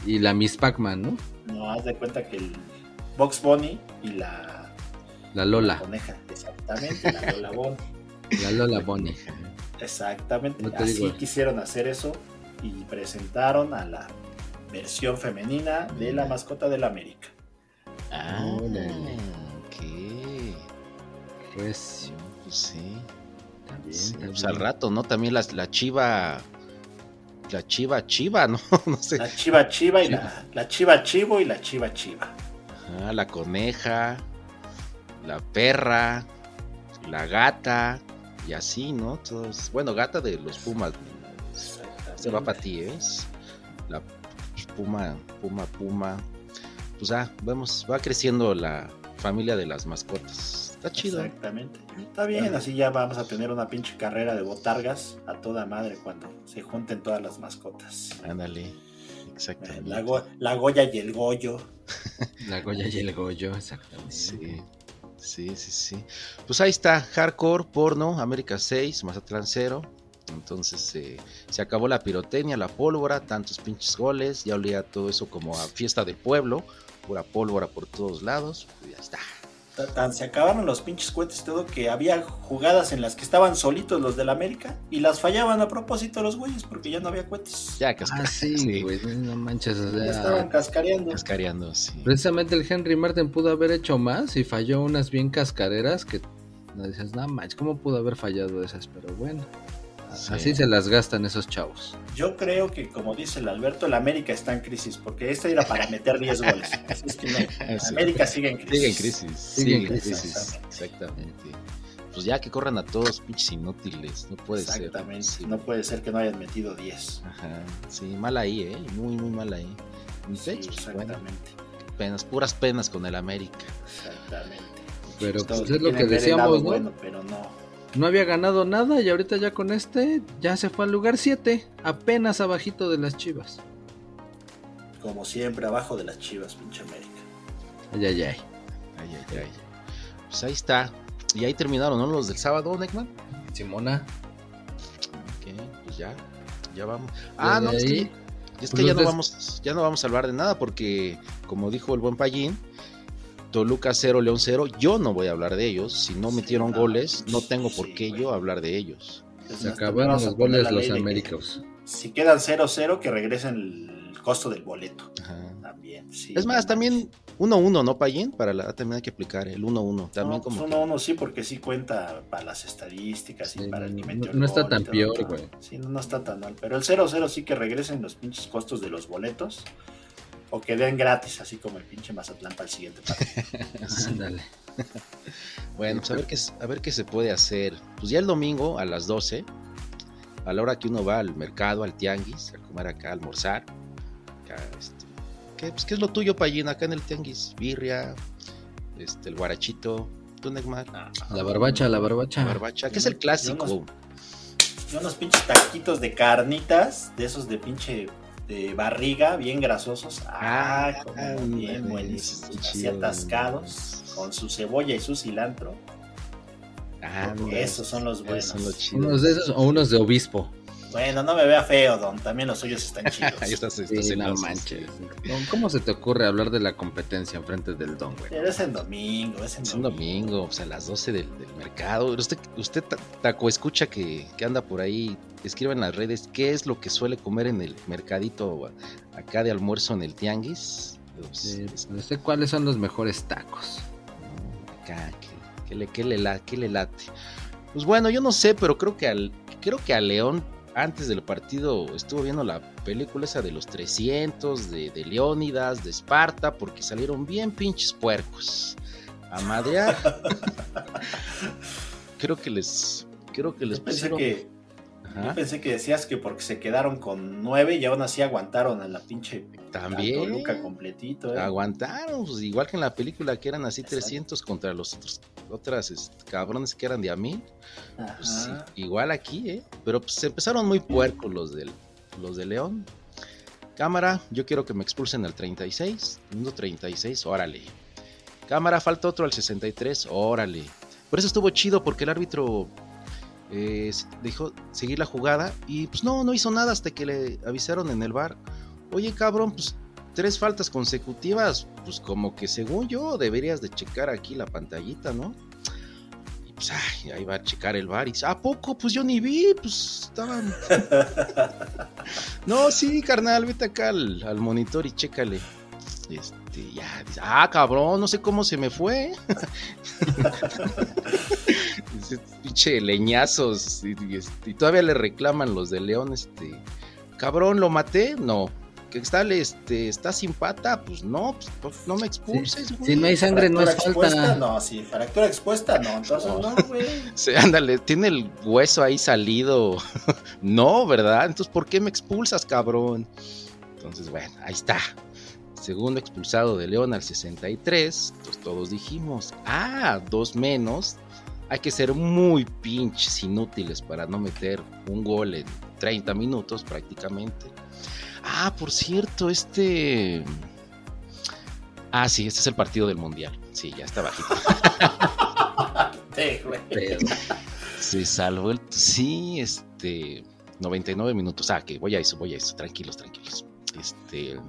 y la Miss Pac-Man, ¿no? No, haz de cuenta que el Box Bunny y la, La la Lola, coneja, exactamente, la Lola Bunny. la Lola Bonnie. Exactamente, No así digo. quisieron hacer eso y presentaron a la versión femenina de la mascota del América. Ah, Órale. Recio, Pues sí. pues al bien. rato, ¿no? También las- la chiva. La chiva chiva, ¿no? no sé. La chiva chiva y la, la chiva chivo y la chiva chiva. Ajá, la coneja, la perra, la gata, y así, ¿no? Todos, bueno, gata de los pumas. Se va para ti, ¿eh? Es La puma, puma, puma. Pues ah, vemos, va creciendo la familia de las mascotas. Está chido. Exactamente. Está bien, así ya vamos a tener una pinche carrera de botargas a toda madre cuando se junten todas las mascotas. Ándale. Exactamente. La, Go- la Goya y el Goyo. La Goya y el Goyo, exactamente. Sí, sí, sí, sí. Pues ahí está, Hardcore, Porno, América 6, Mazatlán 0. Entonces eh, se acabó la pirotecnia, la pólvora, tantos pinches goles, ya olía todo eso como a fiesta de pueblo, pura pólvora por todos lados, pues ya está. Ta- Tan se acabaron los pinches cohetes y todo que había jugadas en las que estaban solitos los del América y las fallaban a propósito los güeyes porque ya no había cohetes. Ya casca- Ah, sí, güey, no manches, o Ya estaban cascareando. cascareando, sí. precisamente el Henry Martin pudo haber hecho más y falló unas bien cascareras que no dices, no manches, ¿cómo pudo haber fallado esas? Pero bueno, Sí. así se las gastan esos chavos. Yo creo que, como dice el Alberto, el América está en crisis porque esta era para meter 10 goles. Así es que no, Sí. América sigue en crisis. Sigue en crisis, Sigue en crisis. crisis, exactamente. Pues ya que corran a todos, pinches inútiles, no puede ser. Exactamente. Sí. No puede ser que no hayan metido 10. Ajá, sí, mal ahí, ¿eh? Muy, muy mal ahí. Sí, bueno, exactamente. penas, puras penas con el América. Exactamente. Pero, pues, es lo que decíamos, ¿no? Bueno, pero no. No había ganado nada y ahorita ya con este ya se fue al lugar 7, apenas abajito de las chivas. Como siempre, abajo de las chivas, pinche América. Ay, ay, ay. Ay, ay, ay. Pues ahí está. Y ahí terminaron, ¿no? Los del sábado, Neckman. Simona. Ok, pues ya. Ya vamos. Ah, no, es ahí, que, es pues que ya los no vamos, ya no vamos a hablar de nada porque, como dijo el buen Payín, Toluca 0, León 0. Yo no voy a hablar de ellos. Si no metieron no, goles, no tengo por qué güey. yo hablar de ellos. Se acabaron los goles los Américos. Si quedan 0-0, que regresen el costo del boleto. Ajá. También, sí. Es más, no también 1-1, ¿no, Payín? Para la también hay que aplicar el 1-1. También No, como pues que- uno, uno sí, porque sí cuenta para las estadísticas y Sí, para el que no- metió el no está y tan peor, ¿no? güey. Sí, no, no está tan mal. Pero el 0-0 sí que regresen los pinches costos de los boletos. O que den gratis, así como el pinche Mazatlán para el siguiente. Ándale. Bueno, pues a ver, qué, a ver qué se puede hacer. Pues ya el domingo a las 12, a la hora que uno va al mercado, al tianguis, a comer acá, a almorzar. acá, este, ¿qué, pues, ¿qué es lo tuyo, Payín, acá en el tianguis? Birria, este, el guarachito, tú, Neymar, La barbacha, la barbacha. la barbacha. ¿Qué es el clásico? Y unos pinches taquitos de carnitas, de esos de pinche de barriga, bien grasosos. Ah, Ah, como bien buenísimos. Así atascados, con su cebolla y su cilantro. Ah, mira, Esos son los buenos. son los chidos. Unos de esos o unos de obispo. Bueno, no me vea feo, Don. También los suyos están chidos. Ahí estás, estás Sí, no manches. Don, ¿Cómo se te ocurre hablar de la competencia enfrente del Don, güey? Pero es en domingo, es en Es un domingo, pues a las 12 del, del mercado. Usted, usted ta- taco escucha que, que anda por ahí, escriba en las redes qué es lo que suele comer en el mercadito acá de almuerzo en el tianguis. Pues, Sí, es- no sé cuáles son los mejores tacos. no, acá, que, que le, que le la- que le late. Pues bueno, yo no sé, pero creo que al, creo que a León antes del partido estuvo viendo la película esa de los 300, de, de Leónidas, de Esparta, porque salieron bien pinches puercos. A madrear. creo que les, creo que les Yo pensé pusieron. que, Ajá. yo pensé que decías que porque se quedaron con nueve y aún así aguantaron a la pinche También. a Toluca completito. ¿eh? Aguantaron, pues, igual que en la película que eran así Exacto. 300 contra los otros otras este, cabrones que eran de a mil. Pues sí, igual aquí, ¿eh? Pero pues empezaron muy puercos los del, los de León. Cámara, yo quiero que me expulsen al 36. Minuto 36, órale. Cámara, falta otro al 63, órale. Por eso estuvo chido porque el árbitro eh, dejó seguir la jugada y pues no, no hizo nada hasta que le avisaron en el bar. Oye, cabrón, pues tres faltas consecutivas, pues como que según yo deberías de checar aquí la pantallita, ¿no? Y pues ay, ahí va a checar el bar y ¿a poco? Pues yo ni vi, pues estaban... no, sí, carnal, vete acá al, monitor y chécale. Este, ya, ah, cabrón, no sé cómo se me fue. Dice, pinche leñazos. Y, y, y todavía le reclaman los de León, este, cabrón, ¿lo maté? No. ¿Que está, este, está sin pata? Pues no, pues, pues, no me expulses, güey. Si no hay sangre, no es falta. no, sí, fractura expuesta, no, entonces no, güey. Sí, ándale, tiene el hueso ahí salido. no, ¿verdad? Entonces, ¿por qué me expulsas, cabrón? Entonces, bueno, ahí está. Segundo expulsado de León al 63. Entonces todos dijimos, ah, dos menos. Hay que ser muy pinches inútiles para no meter un gol en 30 minutos prácticamente. Ah, por cierto, este... Ah, sí, este es el partido del Mundial. Sí, ya está bajito. Se salvó el. Sí, este. 99 minutos. Ah, que voy a eso, voy a eso. Tranquilos, tranquilos. Este.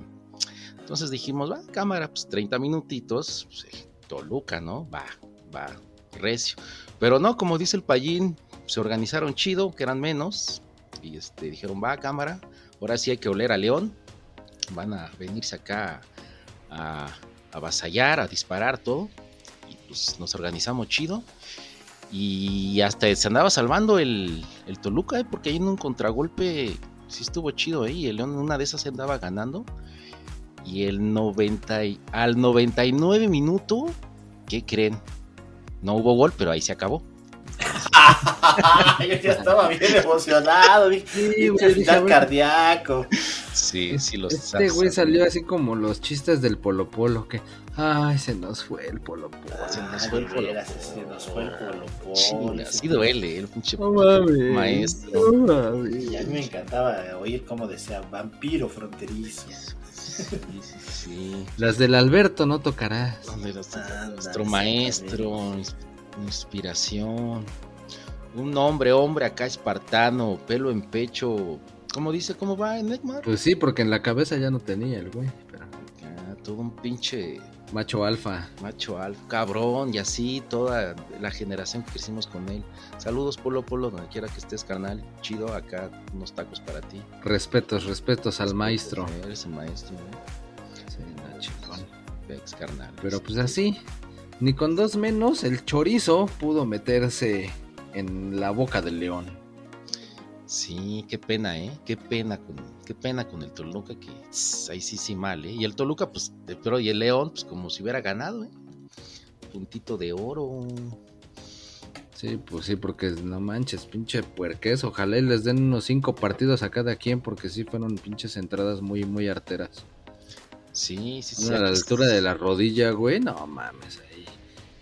Entonces dijimos, va, cámara, pues 30 minutitos. Pues, Toluca, ¿no? Va, va, recio. Pero no, como dice el Payín, se organizaron chido, que eran menos. Y este, dijeron, va, cámara. Ahora sí hay que oler a León. Van a venirse acá a, avasallar, a disparar todo. Y pues nos organizamos chido. Y hasta se andaba salvando el, el Toluca, ¿eh? porque ahí en un contragolpe sí estuvo chido ahí. El León una de esas se andaba ganando. Y el 90 y- al 99 minuto, ¿qué creen? No hubo gol, pero ahí se acabó. Yo ya estaba bien emocionado, dije, Sí, güey, final cardíaco. Sí, sí, los este güey salió así como los chistes del Polo Polo, que, ay, se nos fue el Polo Polo. Se nos Ah, fue el Polo Polo. Se nos fue el Polo Polo. Sí duele, el pinche maestro. Y a mí me encantaba oír cómo decía vampiro fronterizo. Sí. Las del Alberto no tocarás. ¿Dónde está Ándale, nuestro maestro, ins- inspiración. Un hombre, hombre acá espartano, pelo en pecho. ¿Cómo dice? ¿Cómo va en Neymar? Pues sí, porque en la cabeza ya no tenía el güey. Pero... Acá, todo un pinche Macho alfa. Macho alfa, cabrón, y así toda la generación que crecimos con él. Saludos, Polo Polo, donde quiera que estés, carnal. Chido, acá unos tacos para ti. Respetos, respetos al maestro. Eres el maestro, ¿eh? Sí, no, chingón. Vex, carnal. Pero pues así, ni con dos menos, el chorizo pudo meterse en la boca del león. Sí, qué pena, ¿eh? Qué pena con, qué pena con el Toluca, que tss, ahí sí, sí mal, ¿eh? Y el Toluca, pues, de- pero y el León, pues como si hubiera ganado, ¿eh? Puntito de oro. Sí, pues sí, porque no manches, pinche puerques. Ojalá y les den unos cinco partidos a cada quien, porque sí fueron pinches entradas muy, muy arteras. Sí, sí, sí. A la altura de la rodilla, güey, no mames ahí.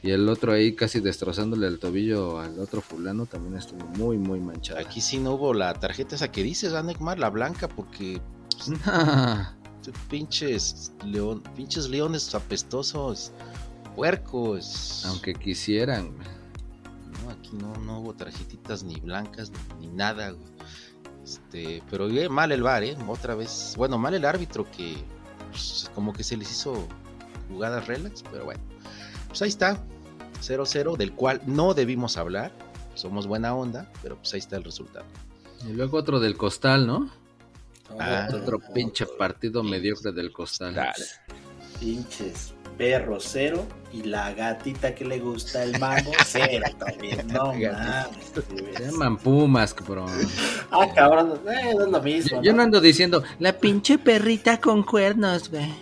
Y el otro ahí casi destrozándole el tobillo al otro fulano también estuvo muy, muy manchado. Aquí sí no hubo la tarjeta esa que dices, ¿verdad, Neymar? La blanca, porque pinches, león, pinches leones apestosos, puercos. Aunque quisieran. No, aquí no, no hubo tarjetitas ni blancas ni, ni nada, güey. Este, pero bien mal el VAR, ¿eh? Otra vez. Bueno, mal el árbitro que pues, como que se les hizo jugadas relax, pero bueno. Pues ahí está, 0-0, del cual no debimos hablar. Somos buena onda, pero pues ahí está el resultado. Y luego otro del costal, ¿no? Ah, Otro pinche partido mediocre del costal. Dale. Pinches perro cero y la gatita que le gusta el mango cero también. No mames. Se llaman Pumas, cabrón. Ah, cabrón, eh, no es lo mismo. Yo no ¿no? ando diciendo la pinche perrita con cuernos, güey.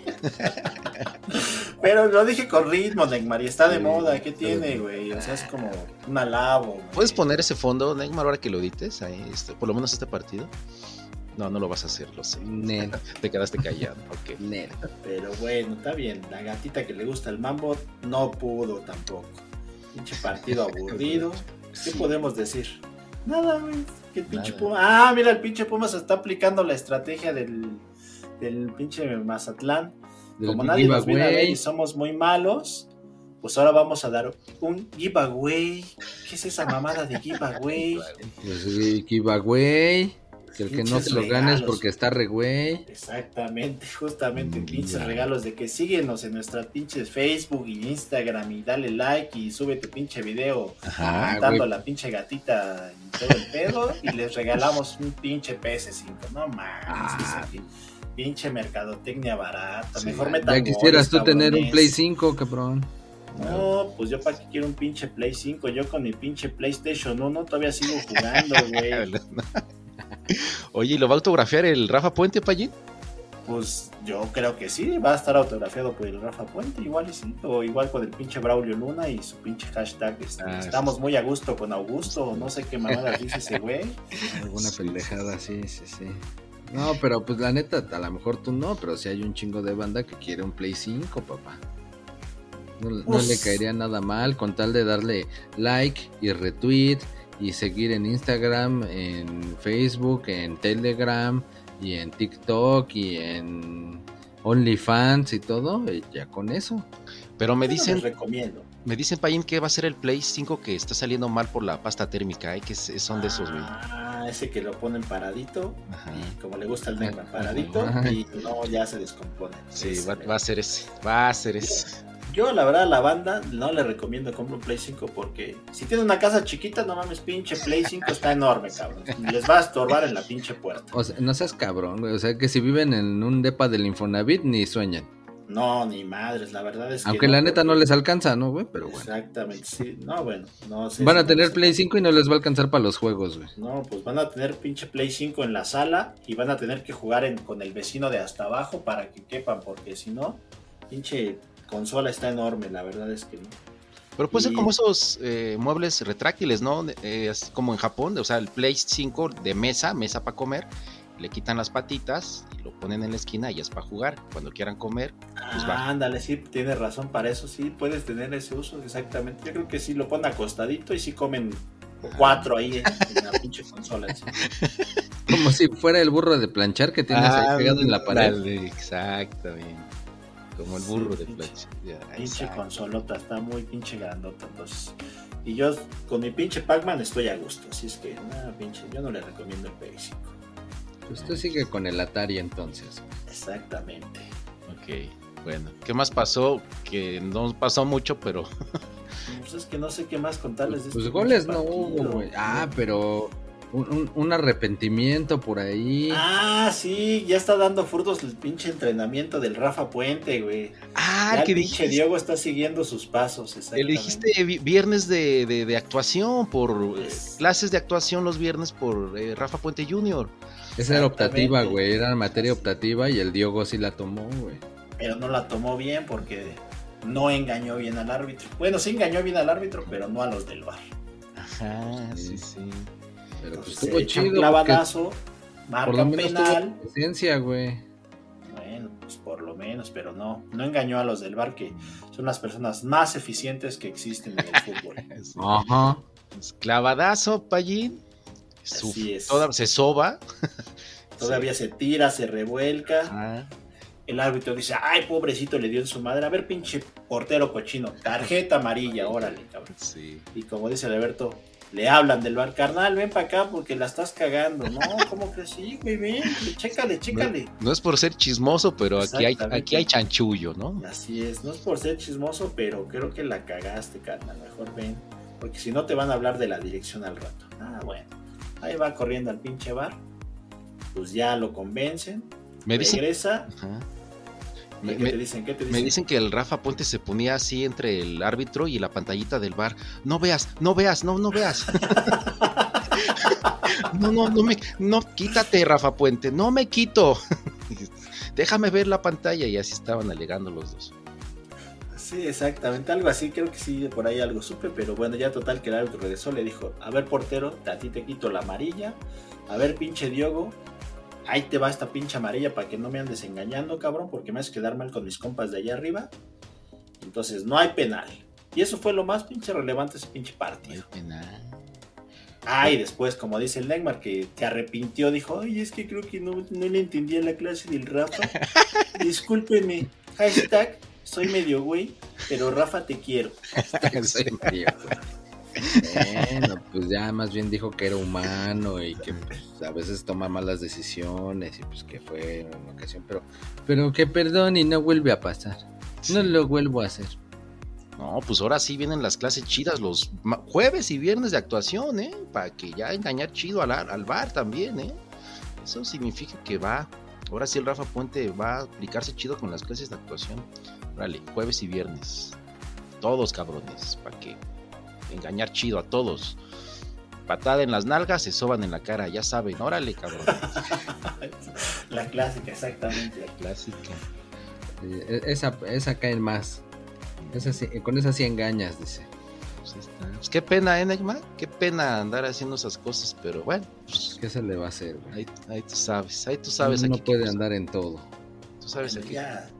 Pero lo dije con ritmo, Neymar, y está de Sí, moda. ¿Qué tiene, güey? O sea, es como un alabo. güey. ¿Puedes poner ese fondo, Neymar, ahora que lo edites? Ahí, este, por lo menos este partido. No, no lo vas a hacer, lo sé. Nel, Te quedaste callado. Ok. nel. Pero bueno, está bien. La gatita que le gusta el mambo no pudo tampoco. Pinche partido aburrido. ¿Qué podemos decir? Nada, güey. Que el pinche Nada. Puma. Ah, mira, el pinche Puma se está aplicando la estrategia del, del pinche Mazatlán. Del Como nadie nos viene a ver y somos muy malos, pues ahora vamos a dar un giveaway. ¿Qué es esa mamada de giveaway? Pues giveaway. Que el que no Pinches se lo gane es porque está re güey. Exactamente, justamente Mm, pinches regalos de que síguenos en nuestra pinche Facebook y Instagram y dale like y sube tu pinche video güey. la pinche gatita y todo el pedo y les regalamos un pinche PS5. No mames, Ah. Pinche mercadotecnia barata. Sí, Mejor metan Ya quisieras tú tener un. Play 5, cabrón. No, pues yo para qué quiero un pinche Play 5, yo con mi pinche PlayStation 1 todavía sigo jugando, güey. Oye, ¿y lo va a autografiar el Rafa Puente, Payín? Pues yo creo que sí, va a estar autografiado por el Rafa Puente, igual y sí, o igual con el pinche Braulio Luna y su pinche hashtag. este, Ah, estamos sí. muy a gusto con Augusto, no sé qué mamadas dice ese güey. Alguna pendejada, sí, sí, sí. No, pero pues la neta, a lo mejor tú no, pero sí hay un chingo de banda que quiere un Play 5, papá. No, no le caería nada mal con tal de darle like y retweet y seguir en Instagram, en Facebook, en Telegram y en TikTok y en OnlyFans y todo, y ya con eso. Pero me dicen, recomiendo. me dicen, Payín, que va a ser el Play 5 que está saliendo mal por la pasta térmica, ¿eh? Que son de esos, güey. Ese que lo ponen paradito, Ajá. y como le gusta el Neymar, paradito, Ajá. y no, ya se descompone. Sí, Ese va, va a ser ese. Va a ser ese. Yo, la verdad, a la banda no le recomiendo compre un Play 5 porque si tiene una casa chiquita, no mames, pinche Play 5 está enorme, cabrón. Les va a estorbar en la pinche puerta. O sea, no seas cabrón, güey. O sea, que si viven en un depa del Infonavit, ni sueñan. No, ni madres, la verdad es que. Aunque la neta no les alcanza, ¿no, güey? Pero bueno. Exactamente, sí. No, bueno, no sé. Van si a tener Play 5 y no les va a alcanzar para los juegos, güey. No, pues van a tener pinche Play 5 en la sala y van a tener que jugar en- con el vecino de hasta abajo para que quepan, porque si no, pinche consola está enorme, la verdad es que no. Pero puede ser como esos eh, muebles retráctiles, ¿no? Eh, así como en Japón, o sea, el Play 5 de mesa, mesa para comer, le quitan las patitas y lo ponen en la esquina y es para jugar. Cuando quieran comer, Pues va. Ah, ándale, sí, tienes razón para eso, sí, puedes tener ese uso, exactamente. Yo creo que sí lo ponen acostadito y sí comen cuatro ahí en la pinche consola. sí. Como si fuera el burro de planchar que tienes ahí pegado en la pared. Exactamente. Como el burro Sí, de pinche- plancha. Ya, Pinche consolota, está muy pinche grandota, entonces. Y yo con mi pinche Pac-Man estoy a gusto, así es que, nada, pinche, yo no le recomiendo el PS5. Pues tú sigue con el Atari entonces. Exactamente. Ok. Bueno, ¿qué más pasó? Que no pasó mucho, pero Pues es que no sé qué más contarles de Pues este goles no hubo, güey. Ah, pero un, un- un arrepentimiento por ahí. Ah, sí, ya está dando frutos el pinche entrenamiento del Rafa Puente, güey. Ah, Ya que el pinche dijiste, Diego está siguiendo sus pasos, exactamente. dijiste vi- viernes de, de- de actuación, por eh, Es- clases de actuación los viernes por eh, Rafa Puente Jr. Esa era optativa, güey. Era materia optativa y el Diogo sí la tomó, güey. Pero no la tomó bien porque no engañó bien al árbitro. Bueno, sí engañó bien al árbitro, pero no a los del bar. Ajá, sí, Sí. sí. Pero pues estuvo chido. clavadazo, Por marca lo menos penal. tuvo presencia, güey. Bueno, pues por lo menos, pero no, no engañó a los del bar, que son las personas más eficientes que existen en el fútbol. Ajá. Pues, Clavadazo, Pallín. Su- Así es. toda- se soba. Todavía se tira, se revuelca. El árbitro dice, ay, pobrecito, le dio en su madre. A ver, pinche portero cochino. Tarjeta amarilla, órale, cabrón. sí. Y como dice Alberto, le hablan del bar, carnal, ven para acá porque la estás cagando. No, ¿cómo que sí, güey? Ven, chécale, chécale. No es por ser chismoso, pero aquí hay, aquí hay chanchullo, ¿no? Así es, no es por ser chismoso, pero creo que la cagaste, carnal. Mejor ven, porque si no te van a hablar de la dirección al rato. Ah, bueno. Ahí va corriendo al pinche bar. Pues ya lo convencen. Me dicen, regresa. Ajá. ¿Y Me- ¿Qué te dicen? ¿Qué te dicen? me dicen que el Rafa Puente se ponía así entre el árbitro y la pantallita del bar. No veas, no veas, no, no veas. No, no, no me, no, quítate, Rafa Puente, no me quito. Déjame ver la pantalla y así estaban alegando los dos. Sí, exactamente, algo así, creo que sí, por ahí algo supe, pero bueno, ya total que el árbitro regresó, le dijo, a ver portero, a ti te quito la amarilla, a ver pinche Diogo, ahí te va esta pinche amarilla para que no me andes engañando, cabrón, porque me haces quedar mal con mis compas de allá arriba, entonces no hay penal, y eso fue lo más pinche relevante ese pinche No hay partido. penal. Ah, y después, como dice el Neymar, que te arrepintió, dijo, ay, es que creo que no, no le entendí a la clase del Rafa, discúlpeme, hashtag, soy medio güey, pero Rafa te quiero. Soy medio, güey. Bueno, pues ya más bien dijo que era humano y que pues, a veces toma malas decisiones y pues que fue una ocasión, pero, pero que perdón y no vuelve a pasar. No lo vuelvo a hacer. No, pues ahora sí vienen las clases chidas los ma- jueves y viernes de actuación, ¿eh? Para que ya engañar chido al, ar- al bar también, ¿eh? Eso significa que va. Ahora sí el Rafa Puente va a aplicarse chido con las clases de actuación. Órale, jueves y viernes. Todos cabrones, para que engañar chido a todos. Patada en las nalgas, se soban en la cara, ya saben, órale, cabrón. La clásica, exactamente. Clásica. Eh, Esa, esa caen más. Esa sí- con esa sí engañas, dice. Pues está. Pues qué pena, ¿eh, Neymar? Qué pena andar haciendo esas cosas, pero bueno, pues ¿Qué se le va a hacer? güey? ahí, ahí tú sabes, ahí tú sabes Uno aquí. qué puede andar en todo. Tú sabes Bueno, aquí. ya,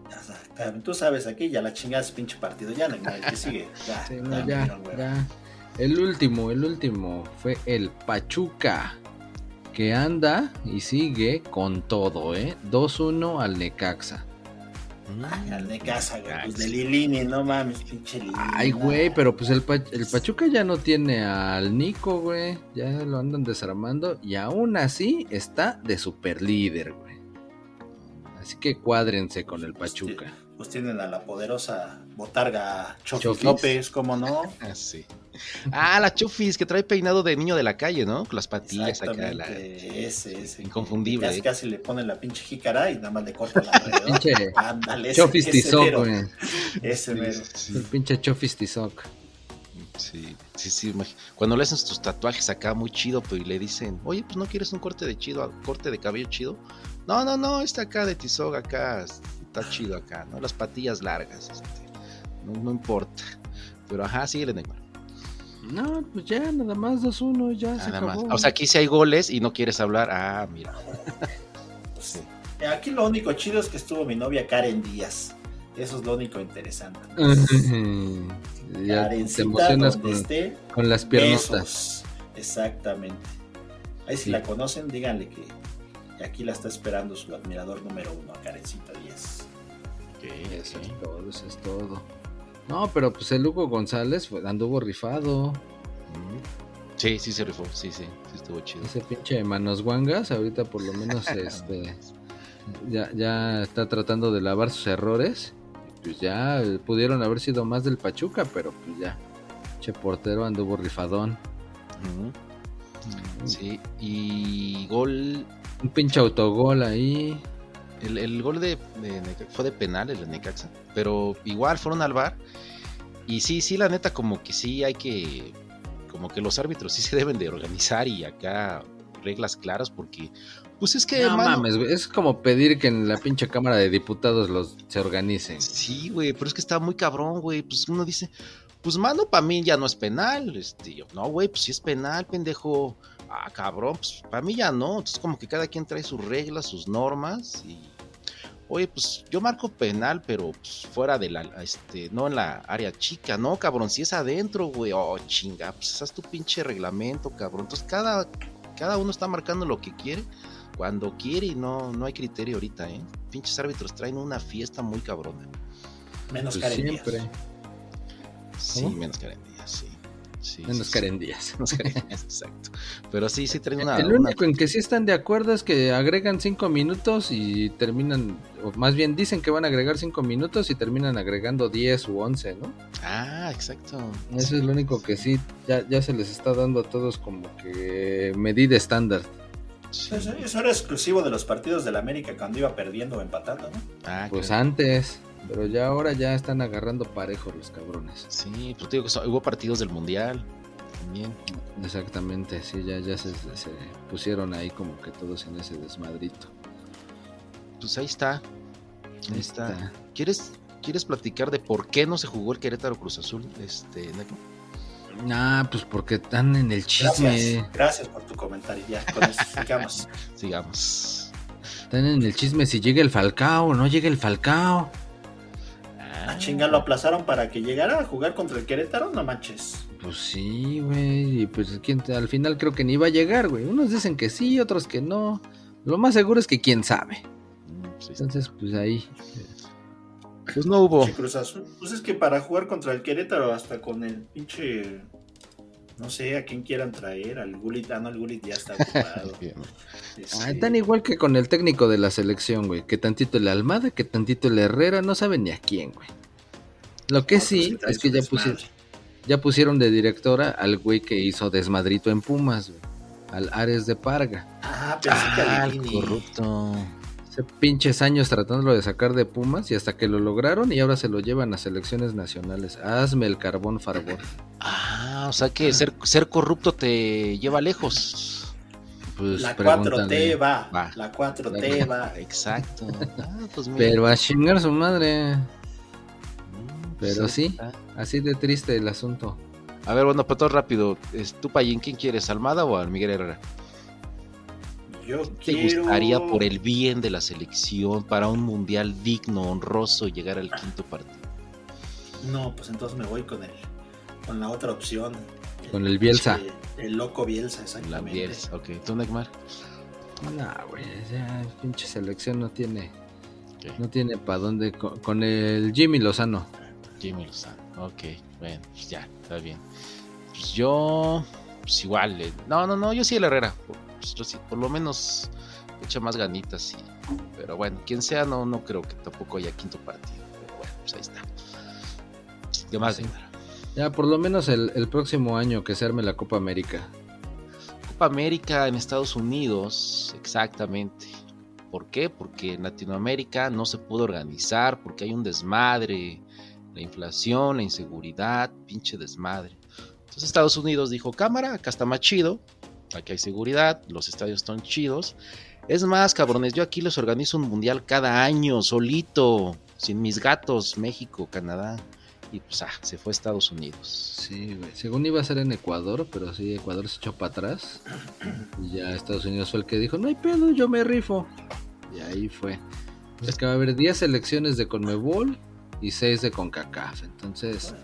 tú sabes aquí, ya la chingada ese pinche partido. Ya, no, que sigue. Ya, Sí, ya, no, ya. El último, el último fue el Pachuca. Que anda y sigue con todo, ¿eh? 2-1 al Necaxa. Ay, al de casa, güey. Pues de. Lilini, no mames, pinche Lilini. Ay, güey, pero pues el, el Pachuca ya no tiene al Nico, güey. Ya lo andan desarmando. Y aún así está de super líder, güey. Así que cuádrense con el Pachuca. Pues tienen a la poderosa botarga Chofis, Chofis. López, ¿cómo no? Ah, sí. Ah, la Chufis, que trae peinado de niño de la calle, ¿no? Con las patillas acá. La... Exactamente, ese, ese. Inconfundible. Casi, ¿eh? casi le ponen la pinche jícara y nada más le cortan alrededor. Pinche Ándale, ese, Chofis ese Tizoc, güey. Ese mero. El Sí, pinche Chofis Tizoc. sí, sí, sí, Cuando le hacen tus tatuajes acá muy chido, pues y le dicen, oye, pues no quieres un corte de chido, corte de cabello chido. No, no, no, este acá de Tizoc acá está chido acá, ¿no? Las patillas largas, este, no, no importa. Pero ajá, síguele, Neymar. No, pues ya, nada más 2-1, ya se Nada más. acabó. O sea, aquí sí hay goles y no quieres hablar. Ah, mira. Pues, eh, Aquí lo único chido es que estuvo mi novia Karen Díaz. Eso es lo único interesante. ya te Karencita, emocionas con, esté, con las piernotas. besos. Exactamente. Ahí si Sí. la conocen, díganle que aquí la está esperando su admirador número uno, a Karencita Díaz. Eso es todo, eso es todo. No, pero pues el Hugo González fue- anduvo rifado. Sí, sí se rifó, sí, sí, sí estuvo chido. Ese pinche manos guangas, ahorita por lo menos este ya, ya está tratando de lavar sus errores pues ya eh, pudieron haber sido más del Pachuca, pero pues ya. Che portero anduvo rifadón. Ujú. Sí, y gol. Un pinche autogol ahí. El, el gol de, fue de penal, el de Necaxa. Pero igual fueron al bar. Y sí, sí, la neta, como que sí hay que. Como que los árbitros sí se deben de organizar y acá reglas claras porque. Pues es que. No mano, mames, güey. Es como pedir que en la pinche Cámara de Diputados los se organicen. Sí, güey, pero es que está muy cabrón, güey. Pues uno dice, pues mano, para mí ya no es penal. Este, yo, no, güey, pues sí es penal, pendejo. Ah, cabrón, pues para mí ya no. Entonces, como que cada quien trae sus reglas, sus normas. Y, oye, pues yo marco penal, pero pues, fuera de la, este, no en la área chica, no, cabrón, si es adentro, güey. Oh, chinga, pues haz tu pinche reglamento, cabrón. Entonces, cada, cada uno está marcando lo que quiere. Cuando quiere y no, no hay criterio ahorita, ¿eh? Pinches árbitros traen una fiesta muy cabrona. Menos Pues siempre. Sí, ¿Cómo? menos Karen Díaz, sí. Sí Karen Díaz. sí. Exacto. Pero sí, sí traen una... El una- único en que sí están de acuerdo es que agregan cinco minutos y terminan, o más bien dicen que van a agregar cinco minutos y terminan agregando 10 u 11, ¿no? Ah, exacto. Eso es lo único que sí, ya, ya se les está dando a todos como que medida estándar. Sí. Eso, eso era exclusivo de los partidos del América cuando iba perdiendo o empatando, ¿no? Ah, Pues claro. antes, pero ya ahora ya están agarrando parejos los cabrones. Sí, pues te digo que so- hubo partidos del Mundial también. Exactamente, sí, ya, ya se, se pusieron ahí como que todos en ese desmadrito. Pues ahí está. Ahí Ahí está. está. ¿Quieres, ¿Quieres platicar de por qué no se jugó el Querétaro Cruz Azul? Este, Neco? Ah, pues porque están en el chisme. Gracias, gracias por tu comentario. Ya, con eso sigamos. Sigamos. Están en el chisme si llega el Falcao o no llega el Falcao. Ah, chinga, lo aplazaron para que llegara a jugar contra el Querétaro, no manches. Pues sí, güey. Y pues ¿quién te- al final creo que ni va a llegar, güey. Unos dicen que sí, otros que no. Lo más seguro es que quién sabe. Mm. Entonces, pues ahí. Pues no hubo. Pues es que para jugar contra el Querétaro, hasta con el pinche. No sé a quién quieran traer. Al Gulit. Ah, no, el Gulit ya está ocupado. Este, Ah, tan igual que con el técnico de la selección, güey. Que tantito el Almada, que tantito el Herrera, no saben ni a quién, güey. Lo que otro sí es que ya, desmadre. pusi- ya pusieron de directora al güey que hizo desmadrito en Pumas, güey. Al Ares de Parga. Ah, pensé que Ah, Lini. corrupto. Hace pinches años tratándolo de sacar de Pumas y hasta que lo lograron y ahora se lo llevan a selecciones nacionales. Hazme el carbón favor. Ah, o sea que ser, ser corrupto te lleva lejos. Pues La pregúntale. 4T va. Va. La 4T va. Exacto. Ah, pues mira. Pero a chingar su madre. Mm, pues pero sí. Así de triste el asunto. A ver, bueno, para todo rápido. es- ¿Tú, Payín, quién quieres? ¿Almada o al Miguel Herrera? Yo ¿Te quiero. gustaría por el bien de la selección, para un mundial digno, honroso, llegar al quinto partido? No, pues entonces me voy con el. Con la otra opción. Con el Bielsa. El, el loco Bielsa, La exactamente. Bielsa, ok. ¿Tú, Neymar? Nah, güey, ya pinche selección no tiene, no tiene para dónde con, con el Jimmy Lozano. Jimmy Lozano. Ok, bueno, pues ya, está bien. Pues yo, pues igual, eh, no, no, no, yo sí el Herrera. Pues yo sí, por lo menos echa más ganitas, y, pero bueno, quien sea, no, no creo que tampoco haya quinto partido. Pero bueno, pues ahí está. ¿Qué más, Sí. Ya por lo menos el, el próximo año que se arme la Copa América. Copa América en Estados Unidos, exactamente. ¿Por qué? Porque en Latinoamérica no se pudo organizar, porque hay un desmadre, la inflación, la inseguridad, pinche desmadre. Entonces Estados Unidos dijo, cámara, acá está más chido, aquí hay seguridad, los estadios están chidos. Es más, cabrones, yo aquí les organizo un mundial cada año, solito, sin mis gatos, México, Canadá. Y pues, ah, se fue a Estados Unidos. Sí, güey. Según iba a ser en Ecuador, pero sí, Ecuador se echó para atrás. Y ya Estados Unidos fue el que dijo, no hay pedo, yo me rifo. Y ahí fue. Es que va a haber 10 selecciones de Conmebol y 6 de CONCACAF. Entonces,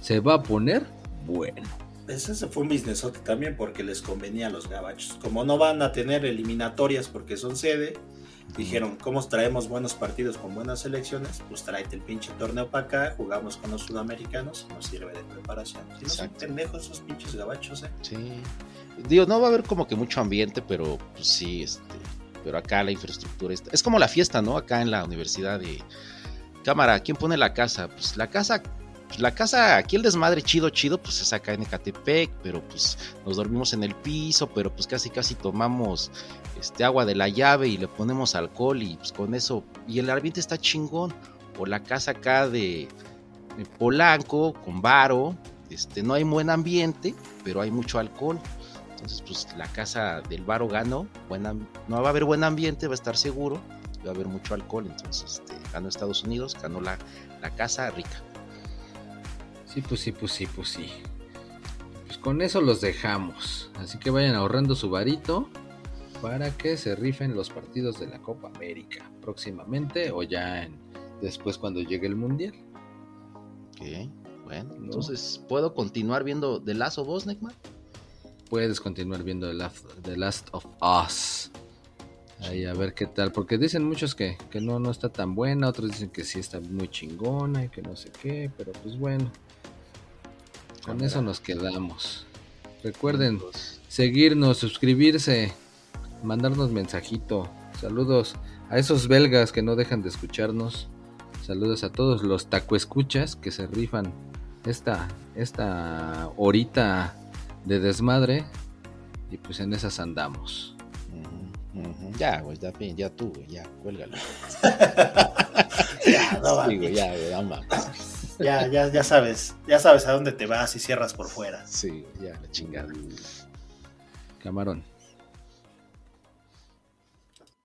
se va a poner bueno. Ese se fue un businessote también porque les convenía a los gabachos. Como no van a tener eliminatorias porque son sede, dijeron, ¿cómo traemos buenos partidos con buenas selecciones? Pues tráete el pinche torneo para acá, jugamos con los sudamericanos y nos sirve de preparación. Si no son pendejos esos pinches gabachos, ¿eh? Sí. Digo, no va a haber como que mucho ambiente, pero pues sí, este. Pero acá la infraestructura está. Es como la fiesta, ¿no? Acá en la universidad de, Cámara, ¿quién pone la casa? Pues la casa, pues la casa, aquí el desmadre chido, chido, pues es acá en Ecatepec, pero pues nos dormimos en el piso, pero pues casi casi tomamos este agua de la llave y le ponemos alcohol y pues con eso, y el ambiente está chingón. O la casa acá de, Polanco, con varo, este, no hay buen ambiente, pero hay mucho alcohol. Entonces, pues la casa del varo ganó, buena, no va a haber buen ambiente, va a estar seguro, va a haber mucho alcohol, entonces este, ganó Estados Unidos, ganó la, la casa rica. Sí, pues sí, pues sí, pues sí. Pues con eso los dejamos. Así que vayan ahorrando su varito para que se rifen los partidos de la Copa América próximamente o ya en, después cuando llegue el Mundial. Ok, bueno, entonces, ¿puedo continuar viendo The Last of Us, Neckman? Puedes continuar viendo The Last, The Last of Us. Ahí a ver qué tal, porque dicen muchos que, que no, no está tan buena, otros dicen que sí está muy chingona y que no sé qué, pero pues bueno, con eso nos quedamos. Recuerden seguirnos, suscribirse, mandarnos mensajito. Saludos a esos belgas que no dejan de escucharnos. Saludos a todos los tacoescuchas que se rifan esta, esta horita de desmadre. Y pues en esas andamos. Ya, güey, ya, ya tú, güey, ya, cuélgalo. Ya, no Sí, mames. güey, ya, güey, no. Ya, ya, ya sabes, ya sabes a dónde te vas y cierras por fuera. Sí, ya, la chingada. Camarón.